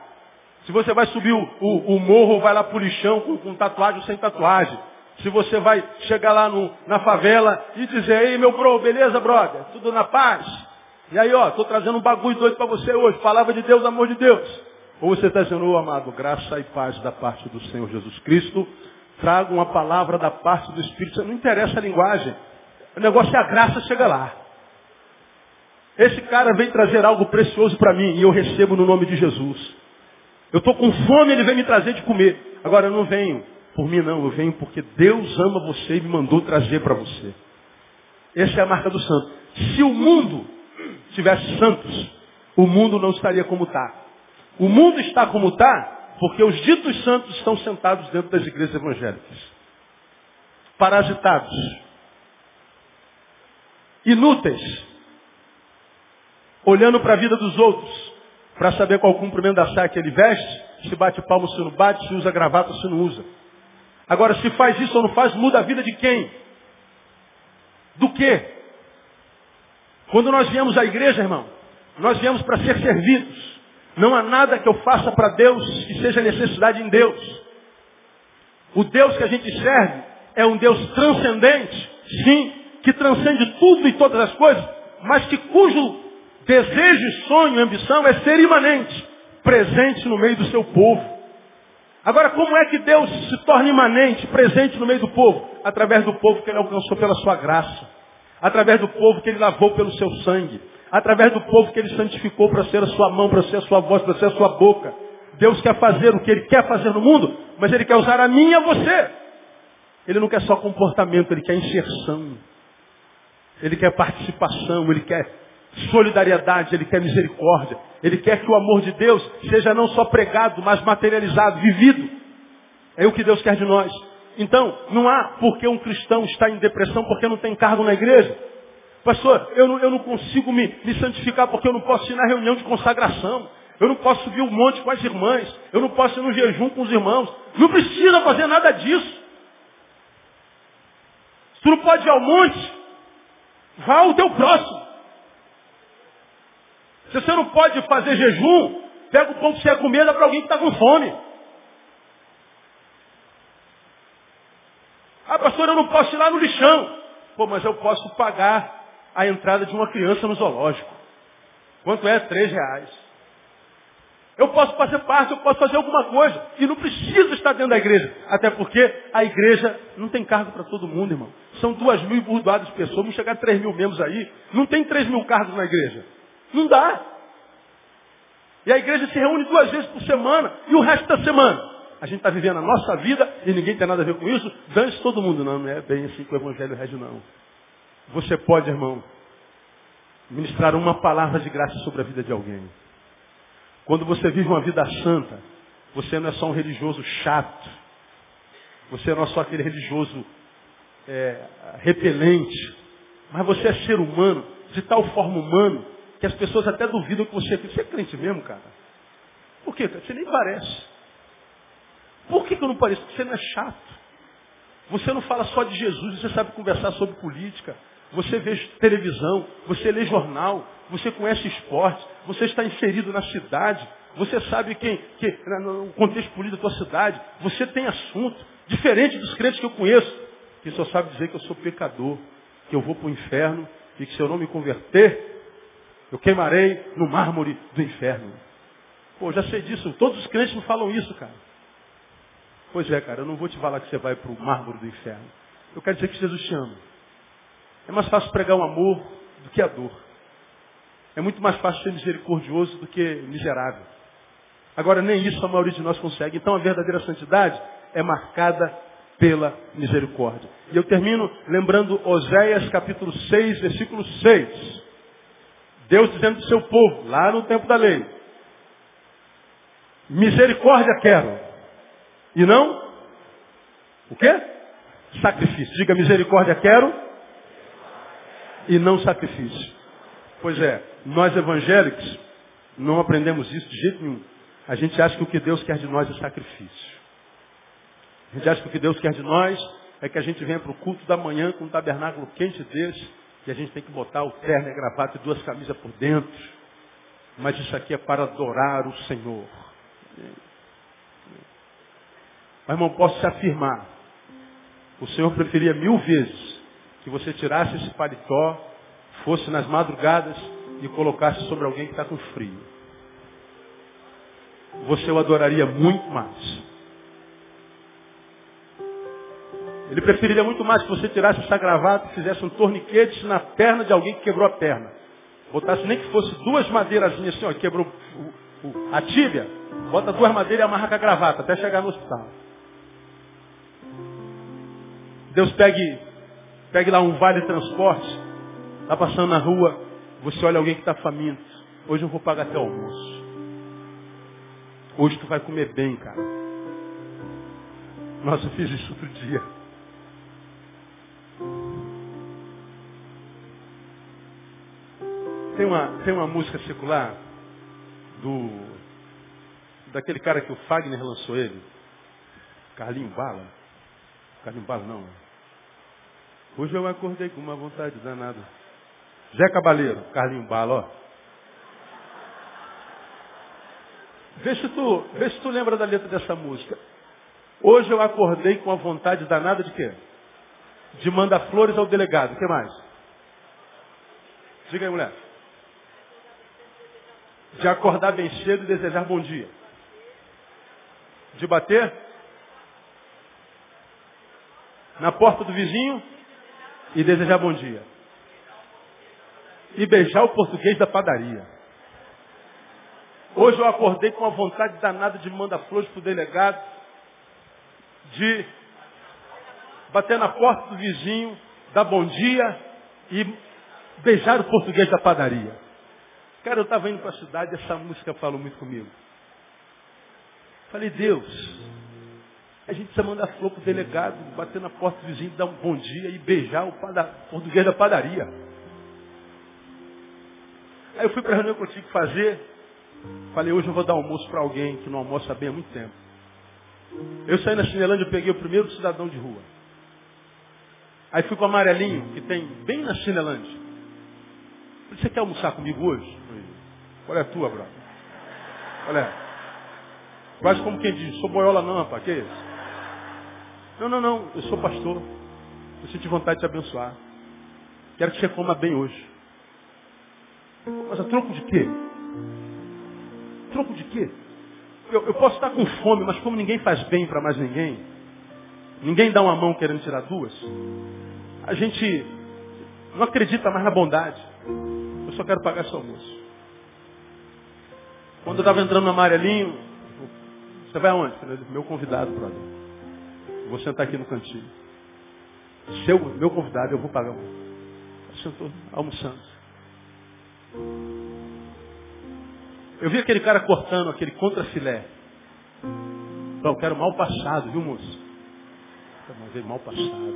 se você vai subir o, o, o morro, vai lá pro lixão com, com tatuagem ou sem tatuagem, se você vai chegar lá no, na favela e dizer, ei meu bro, beleza brother, tudo na paz? E aí ó, estou trazendo um bagulho doido para você hoje, palavra de Deus, amor de Deus. Ou você está dizendo, oh, amado, graça e paz da parte do Senhor Jesus Cristo. Traga uma palavra da parte do Espírito. Não interessa a linguagem. O negócio é a graça, chega lá. Esse cara vem trazer algo precioso para mim e eu recebo no nome de Jesus. Eu estou com fome, ele vem me trazer de comer. Agora eu não venho por mim não, eu venho porque Deus ama você e me mandou trazer para você. Essa é a marca do santo. Se o mundo tivesse santos, o mundo não estaria como está. O mundo está como está porque os ditos santos estão sentados dentro das igrejas evangélicas. Parasitados. Inúteis. Olhando para a vida dos outros. Para saber qual cumprimento da saia que ele veste. Se bate palmo, se não bate. Se usa gravata, se não usa. Agora, se faz isso ou não faz, muda a vida de quem? Do quê? Quando nós viemos à igreja, irmão, nós viemos para ser servidos. Não há nada que eu faça para Deus que seja necessidade em Deus. O Deus que a gente serve é um Deus transcendente, sim, que transcende tudo e todas as coisas, mas que cujo desejo, sonho ambição é ser imanente, presente no meio do seu povo. Agora, como é que Deus se torna imanente, presente no meio do povo? Através do povo que ele alcançou pela sua graça. Através do povo que ele lavou pelo seu sangue. Através do povo que ele santificou para ser a sua mão, para ser a sua voz, para ser a sua boca. Deus quer fazer o que ele quer fazer no mundo, mas ele quer usar a mim e a você. Ele não quer só comportamento, ele quer inserção. Ele quer participação, ele quer solidariedade, ele quer misericórdia. Ele quer que o amor de Deus seja não só pregado, mas materializado, vivido. É o que Deus quer de nós. Então, não há porque um cristão está em depressão porque não tem cargo na igreja. Pastor, eu não, eu não consigo me, me santificar porque eu não posso ir na reunião de consagração. Eu não posso subir um monte com as irmãs. Eu não posso ir no jejum com os irmãos. Não precisa fazer nada disso. Se tu não pode ir ao monte, vá ao teu próximo. Se você não pode fazer jejum, pega o pão que você ia comer dá para alguém que está com fome. Ah, pastor, eu não posso ir lá no lixão. Pô, mas eu posso pagar a entrada de uma criança no zoológico. Quanto é? Três reais. Eu posso fazer parte, eu posso fazer alguma coisa. E não preciso estar dentro da igreja. Até porque a igreja não tem cargo para todo mundo, irmão. São duas mil burdoadas pessoas, vamos chegar a três mil membros aí. Não tem três mil cargos na igreja. Não dá. E a igreja se reúne duas vezes por semana. E o resto da semana? A gente está vivendo a nossa vida e ninguém tem nada a ver com isso. Dane-se todo mundo. Não, não é bem assim que o evangelho rege, não. Você pode, irmão, ministrar uma palavra de graça sobre a vida de alguém. Quando você vive uma vida santa, você não é só um religioso chato. Você não é só aquele religioso é, repelente. Mas você é ser humano, de tal forma humano, que as pessoas até duvidam que você é crente. Você é crente mesmo, cara? Por quê? Você nem parece. Por que, que eu não pareço? Porque você não é chato. Você não fala só de Jesus, você sabe conversar sobre política. Você vê televisão, você lê jornal, você conhece esporte, você está inserido na cidade, você sabe quem, que, no contexto político da tua cidade, você tem assunto, diferente dos crentes que eu conheço, que só sabe dizer que eu sou pecador, que eu vou para o inferno e que se eu não me converter, eu queimarei no mármore do inferno. Pô, já sei disso, todos os crentes me falam isso, cara. Pois é, cara, eu não vou te falar que você vai para o mármore do inferno. Eu quero dizer que Jesus te ama. É mais fácil pregar o amor do que a dor. É muito mais fácil ser misericordioso do que miserável. Agora, nem isso a maioria de nós consegue. Então, a verdadeira santidade é marcada pela misericórdia. E eu termino lembrando Oséias capítulo 6, versículo 6. Deus dizendo do seu povo, lá no tempo da lei. Misericórdia quero. E não? O quê? Sacrifício. Diga misericórdia quero e não sacrifício. Pois é, nós evangélicos não aprendemos isso de jeito nenhum. A gente acha que o que Deus quer de nós é sacrifício. A gente acha que o que Deus quer de nós é que a gente venha para o culto da manhã com um tabernáculo quente desse e a gente tem que botar o terno e gravata e duas camisas por dentro. Mas isso aqui é para adorar o Senhor. Mas irmão, posso te afirmar, o Senhor preferia mil vezes que você tirasse esse paletó, fosse nas madrugadas e colocasse sobre alguém que está com frio. Você o adoraria muito mais. Ele preferiria muito mais que você tirasse essa gravata e fizesse um torniquete na perna de alguém que quebrou a perna. Botasse nem que fosse duas madeirazinhas assim, ó, quebrou o, o, a tíbia, bota duas madeiras e amarra com a gravata até chegar no hospital. Deus pegue Pegue lá um vale transporte, está passando na rua, você olha alguém que está faminto. Hoje eu vou pagar o almoço. Hoje tu vai comer bem, cara. Nossa, eu fiz isso outro dia. Tem uma, tem uma música secular do daquele cara que o Fagner lançou ele. Carlinho Bala. Carlinho Bala não. Hoje eu acordei com uma vontade danada. Zé Cabaleiro, Carlinho Bala, ó. Vê se, tu, vê se tu lembra da letra dessa música. Hoje eu acordei com uma vontade danada de quê? De mandar flores ao delegado. O que mais? Diga aí, mulher. De acordar bem cedo e desejar bom dia. De bater na porta do vizinho e desejar bom dia. E beijar o português da padaria. Hoje eu acordei com uma vontade danada de mandar flores para o delegado, de bater na porta do vizinho, dar bom dia e beijar o português da padaria. Cara, eu estava indo para a cidade e essa música falou muito comigo. Falei, Deus, a gente precisa mandar flor para delegado, bater na porta do vizinho, dar um bom dia e beijar o português da padaria. Aí eu fui para a reunião que eu tinha que fazer. Falei, hoje eu vou dar almoço para alguém que não almoça bem há muito tempo. Eu saí na Chinelândia e peguei o primeiro cidadão de rua. Aí fui com o amarelinho, que tem bem na Chinelândia. Você quer almoçar comigo hoje? Qual é a tua, brother? Qual é? Quase como quem diz, sou boiola não, rapaz, que é isso? Não, não, não, eu sou pastor. Eu senti vontade de te abençoar. Quero que você coma bem hoje. Mas a troco de quê? Troco de quê? Eu, eu posso estar com fome, mas como ninguém faz bem para mais ninguém, ninguém dá uma mão querendo tirar duas, a gente não acredita mais na bondade. Eu só quero pagar seu almoço. Quando eu estava entrando no amarelinho, você vai aonde? Meu convidado, brother. Vou sentar aqui no cantinho. Seu, meu convidado, eu vou pagar. Sentou almoçando. Eu vi aquele cara cortando aquele contrafilé. Não, eu quero mal passado, viu moço? Mas veio mal passado.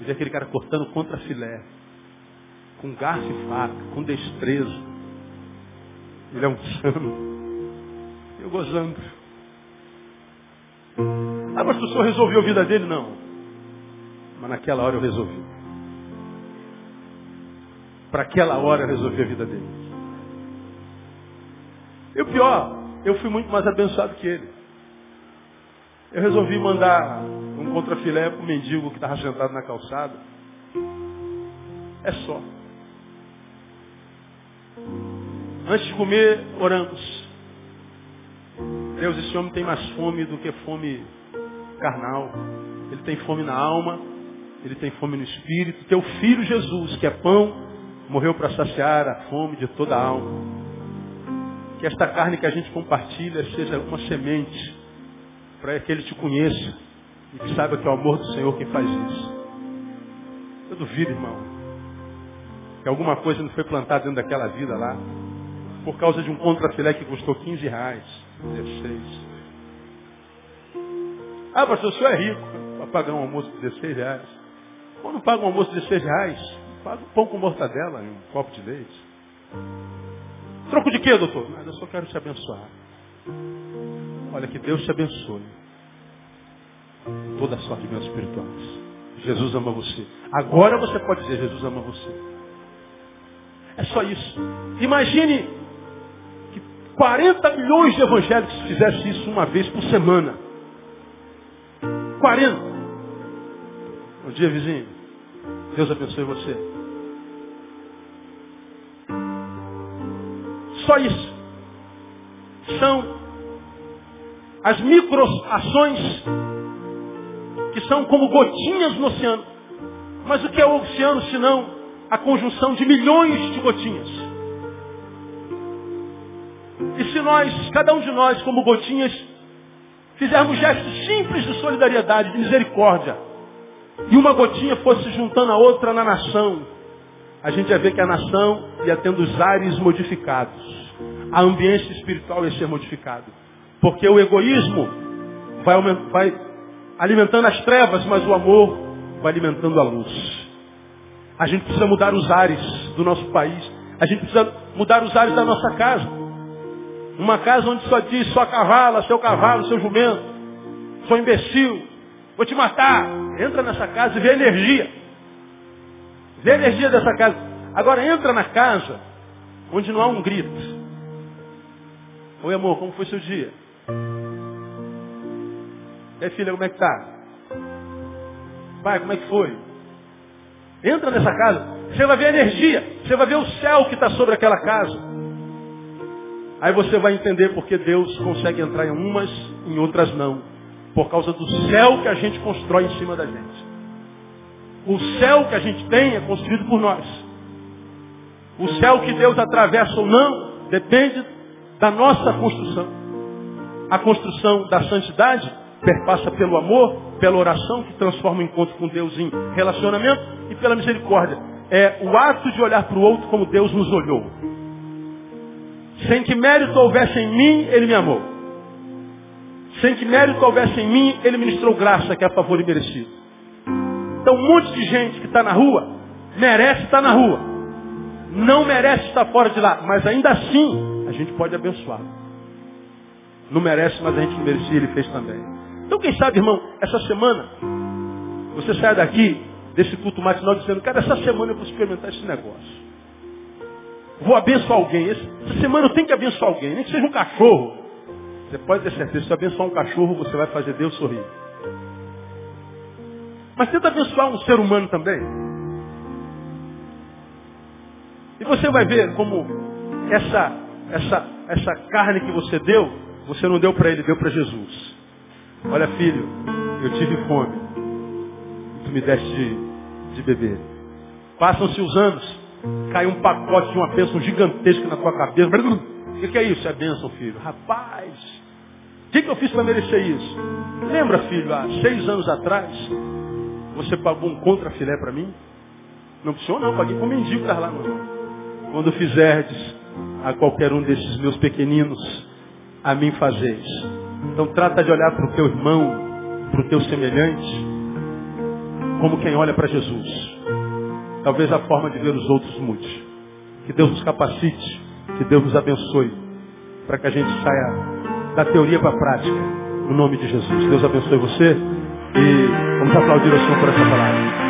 Eu vi aquele cara cortando contrafilé. Com garfo e faca, com destreza. Ele é um sano. Eu gozando. Ah, mas o senhor resolveu a vida dele? Não. Mas naquela hora eu resolvi. Para aquela hora eu resolvi a vida dele. E o pior, eu fui muito mais abençoado que ele. Eu resolvi mandar um contrafilé para o mendigo que estava sentado na calçada. É só. Antes de comer, oramos. Deus, esse homem tem mais fome do que fome carnal. Ele tem fome na alma, ele tem fome no espírito. Teu filho Jesus, que é pão, morreu para saciar a fome de toda a alma. Que esta carne que a gente compartilha seja uma semente para que ele te conheça e que saiba que é o amor do Senhor quem faz isso. Eu duvido, irmão, que alguma coisa não foi plantada dentro daquela vida lá por causa de um contrafilé que custou 15 reais, 16. Ah, pastor, o senhor é rico para pagar um almoço de 16 reais. Ou não paga um almoço de 16 reais? Paga um pão com mortadela e um copo de leite. Troco de quê, doutor? Nada, eu só quero te abençoar. Olha, que Deus te abençoe. Toda a sorte de meus espirituais. Jesus ama você. Agora você pode dizer, Jesus ama você. É só isso. Imagine que 40 milhões de evangélicos fizessem isso uma vez por semana. 40. Bom dia, vizinho. Deus abençoe você. Só isso. São as microações que são como gotinhas no oceano. Mas o que é o oceano senão a conjunção de milhões de gotinhas? E se nós, cada um de nós, como gotinhas, fizermos gestos simples de solidariedade, de misericórdia, e uma gotinha fosse se juntando a outra na nação, a gente ia ver que a nação ia tendo os ares modificados. A ambiência espiritual ia ser modificado. Porque o egoísmo vai, vai alimentando as trevas, mas o amor vai alimentando a luz. A gente precisa mudar os ares do nosso país. A gente precisa mudar os ares da nossa casa. Uma casa onde só diz sua cavala, seu cavalo, seu jumento, sou imbecil, vou te matar. Entra nessa casa e vê a energia. Vê a energia dessa casa. Agora entra na casa onde não há um grito. Oi amor, como foi seu dia? Aí filha, como é que tá? Pai, como é que foi? Entra nessa casa. Você vai ver a energia. Você vai ver o céu que está sobre aquela casa. Aí você vai entender porque Deus consegue entrar em umas, em outras não. Por causa do céu que a gente constrói em cima da gente. O céu que a gente tem é construído por nós. O céu que Deus atravessa ou não depende da nossa construção. A construção da santidade perpassa pelo amor, pela oração que transforma o encontro com Deus em relacionamento e pela misericórdia. É o ato de olhar para o outro como Deus nos olhou. Sem que mérito houvesse em mim, Ele me amou. Sem que mérito houvesse em mim, Ele ministrou graça que é a favor e merecido. Então um monte de gente que está na rua, merece estar na rua. Não merece estar fora de lá, mas ainda assim, a gente pode abençoar. Não merece, mas a gente merecia, ele fez também. Então quem sabe, irmão, essa semana, você sai daqui, desse culto matinal, dizendo, cara, essa semana eu vou experimentar esse negócio. Vou abençoar alguém. Essa semana eu tenho que abençoar alguém, nem que seja um cachorro. Você pode ter certeza, se abençoar um cachorro, você vai fazer Deus sorrir. Mas tenta abençoar um ser humano também. E você vai ver como essa, essa, essa carne que você deu, você não deu para ele, deu para Jesus. Olha, filho, eu tive fome. E tu me deste de, de beber. Passam-se os anos, cai um pacote de uma bênção gigantesca na tua cabeça. O que, é isso? É bênção, filho. Rapaz, o que, que eu fiz para merecer isso? Lembra, filho, há seis anos atrás, você pagou um contrafilé para mim? Não precisou não, paguei com mendigo lá, não. Quando fizerdes a qualquer um desses meus pequeninos, a mim fazeis. Então trata de olhar para o teu irmão, para o teu semelhante, como quem olha para Jesus. Talvez a forma de ver os outros mude. Que Deus nos capacite, que Deus nos abençoe, para que a gente saia da teoria para a prática, no nome de Jesus. Deus abençoe você e vamos aplaudir o Senhor por essa palavra.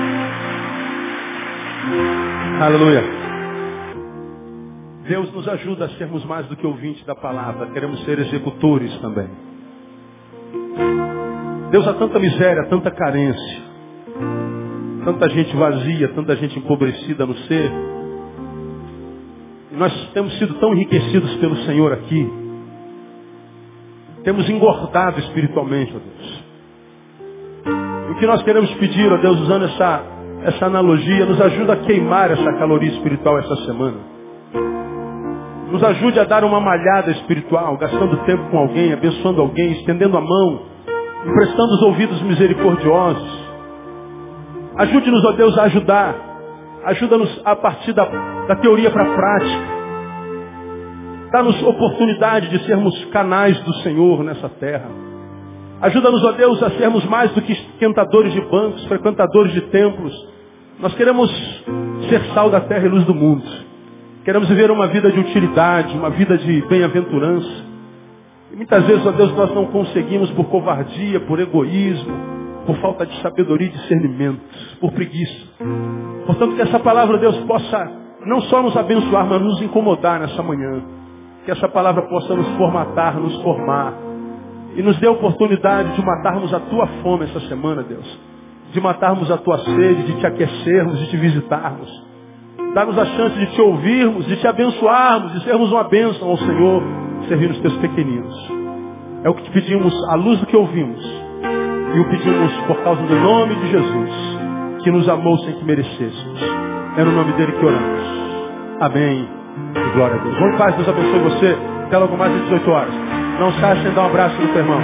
Aleluia. Deus nos ajuda a sermos mais do que ouvintes da palavra, queremos ser executores também. Deus há tanta miséria, tanta carência, tanta gente vazia, tanta gente empobrecida no ser. E nós temos sido tão enriquecidos pelo Senhor aqui. Temos engordado espiritualmente, ó Deus. O que nós queremos pedir, ó Deus, usando essa, essa analogia, nos ajuda a queimar essa caloria espiritual essa semana. Nos ajude a dar uma malhada espiritual, gastando tempo com alguém, abençoando alguém, estendendo a mão, emprestando os ouvidos misericordiosos. Ajude-nos, ó Deus, a ajudar. Ajuda-nos a partir da, da teoria para a prática. Dá-nos oportunidade de sermos canais do Senhor nessa terra. Ajuda-nos, ó Deus, a sermos mais do que esquentadores de bancos, frequentadores de templos. Nós queremos ser sal da terra e luz do mundo. Queremos viver uma vida de utilidade, uma vida de bem-aventurança. E muitas vezes, ó Deus, nós não conseguimos por covardia, por egoísmo, por falta de sabedoria e discernimento, por preguiça. Portanto, que essa palavra, Deus, possa não só nos abençoar, mas nos incomodar nessa manhã. Que essa palavra possa nos formatar, nos formar. E nos dê a oportunidade de matarmos a tua fome essa semana, Deus. De matarmos a tua sede, de te aquecermos, de te visitarmos Dá-nos a chance de te ouvirmos, de te abençoarmos, de sermos uma bênção ao Senhor, servir os teus pequeninos. É o que te pedimos à luz do que ouvimos. E o pedimos por causa do nome de Jesus, que nos amou sem que merecêssemos. É no nome dele que oramos. Amém. E glória a Deus. Vamos paz, Deus abençoe você. Até logo mais às 18 horas. Não saia sem dar um abraço no teu irmão.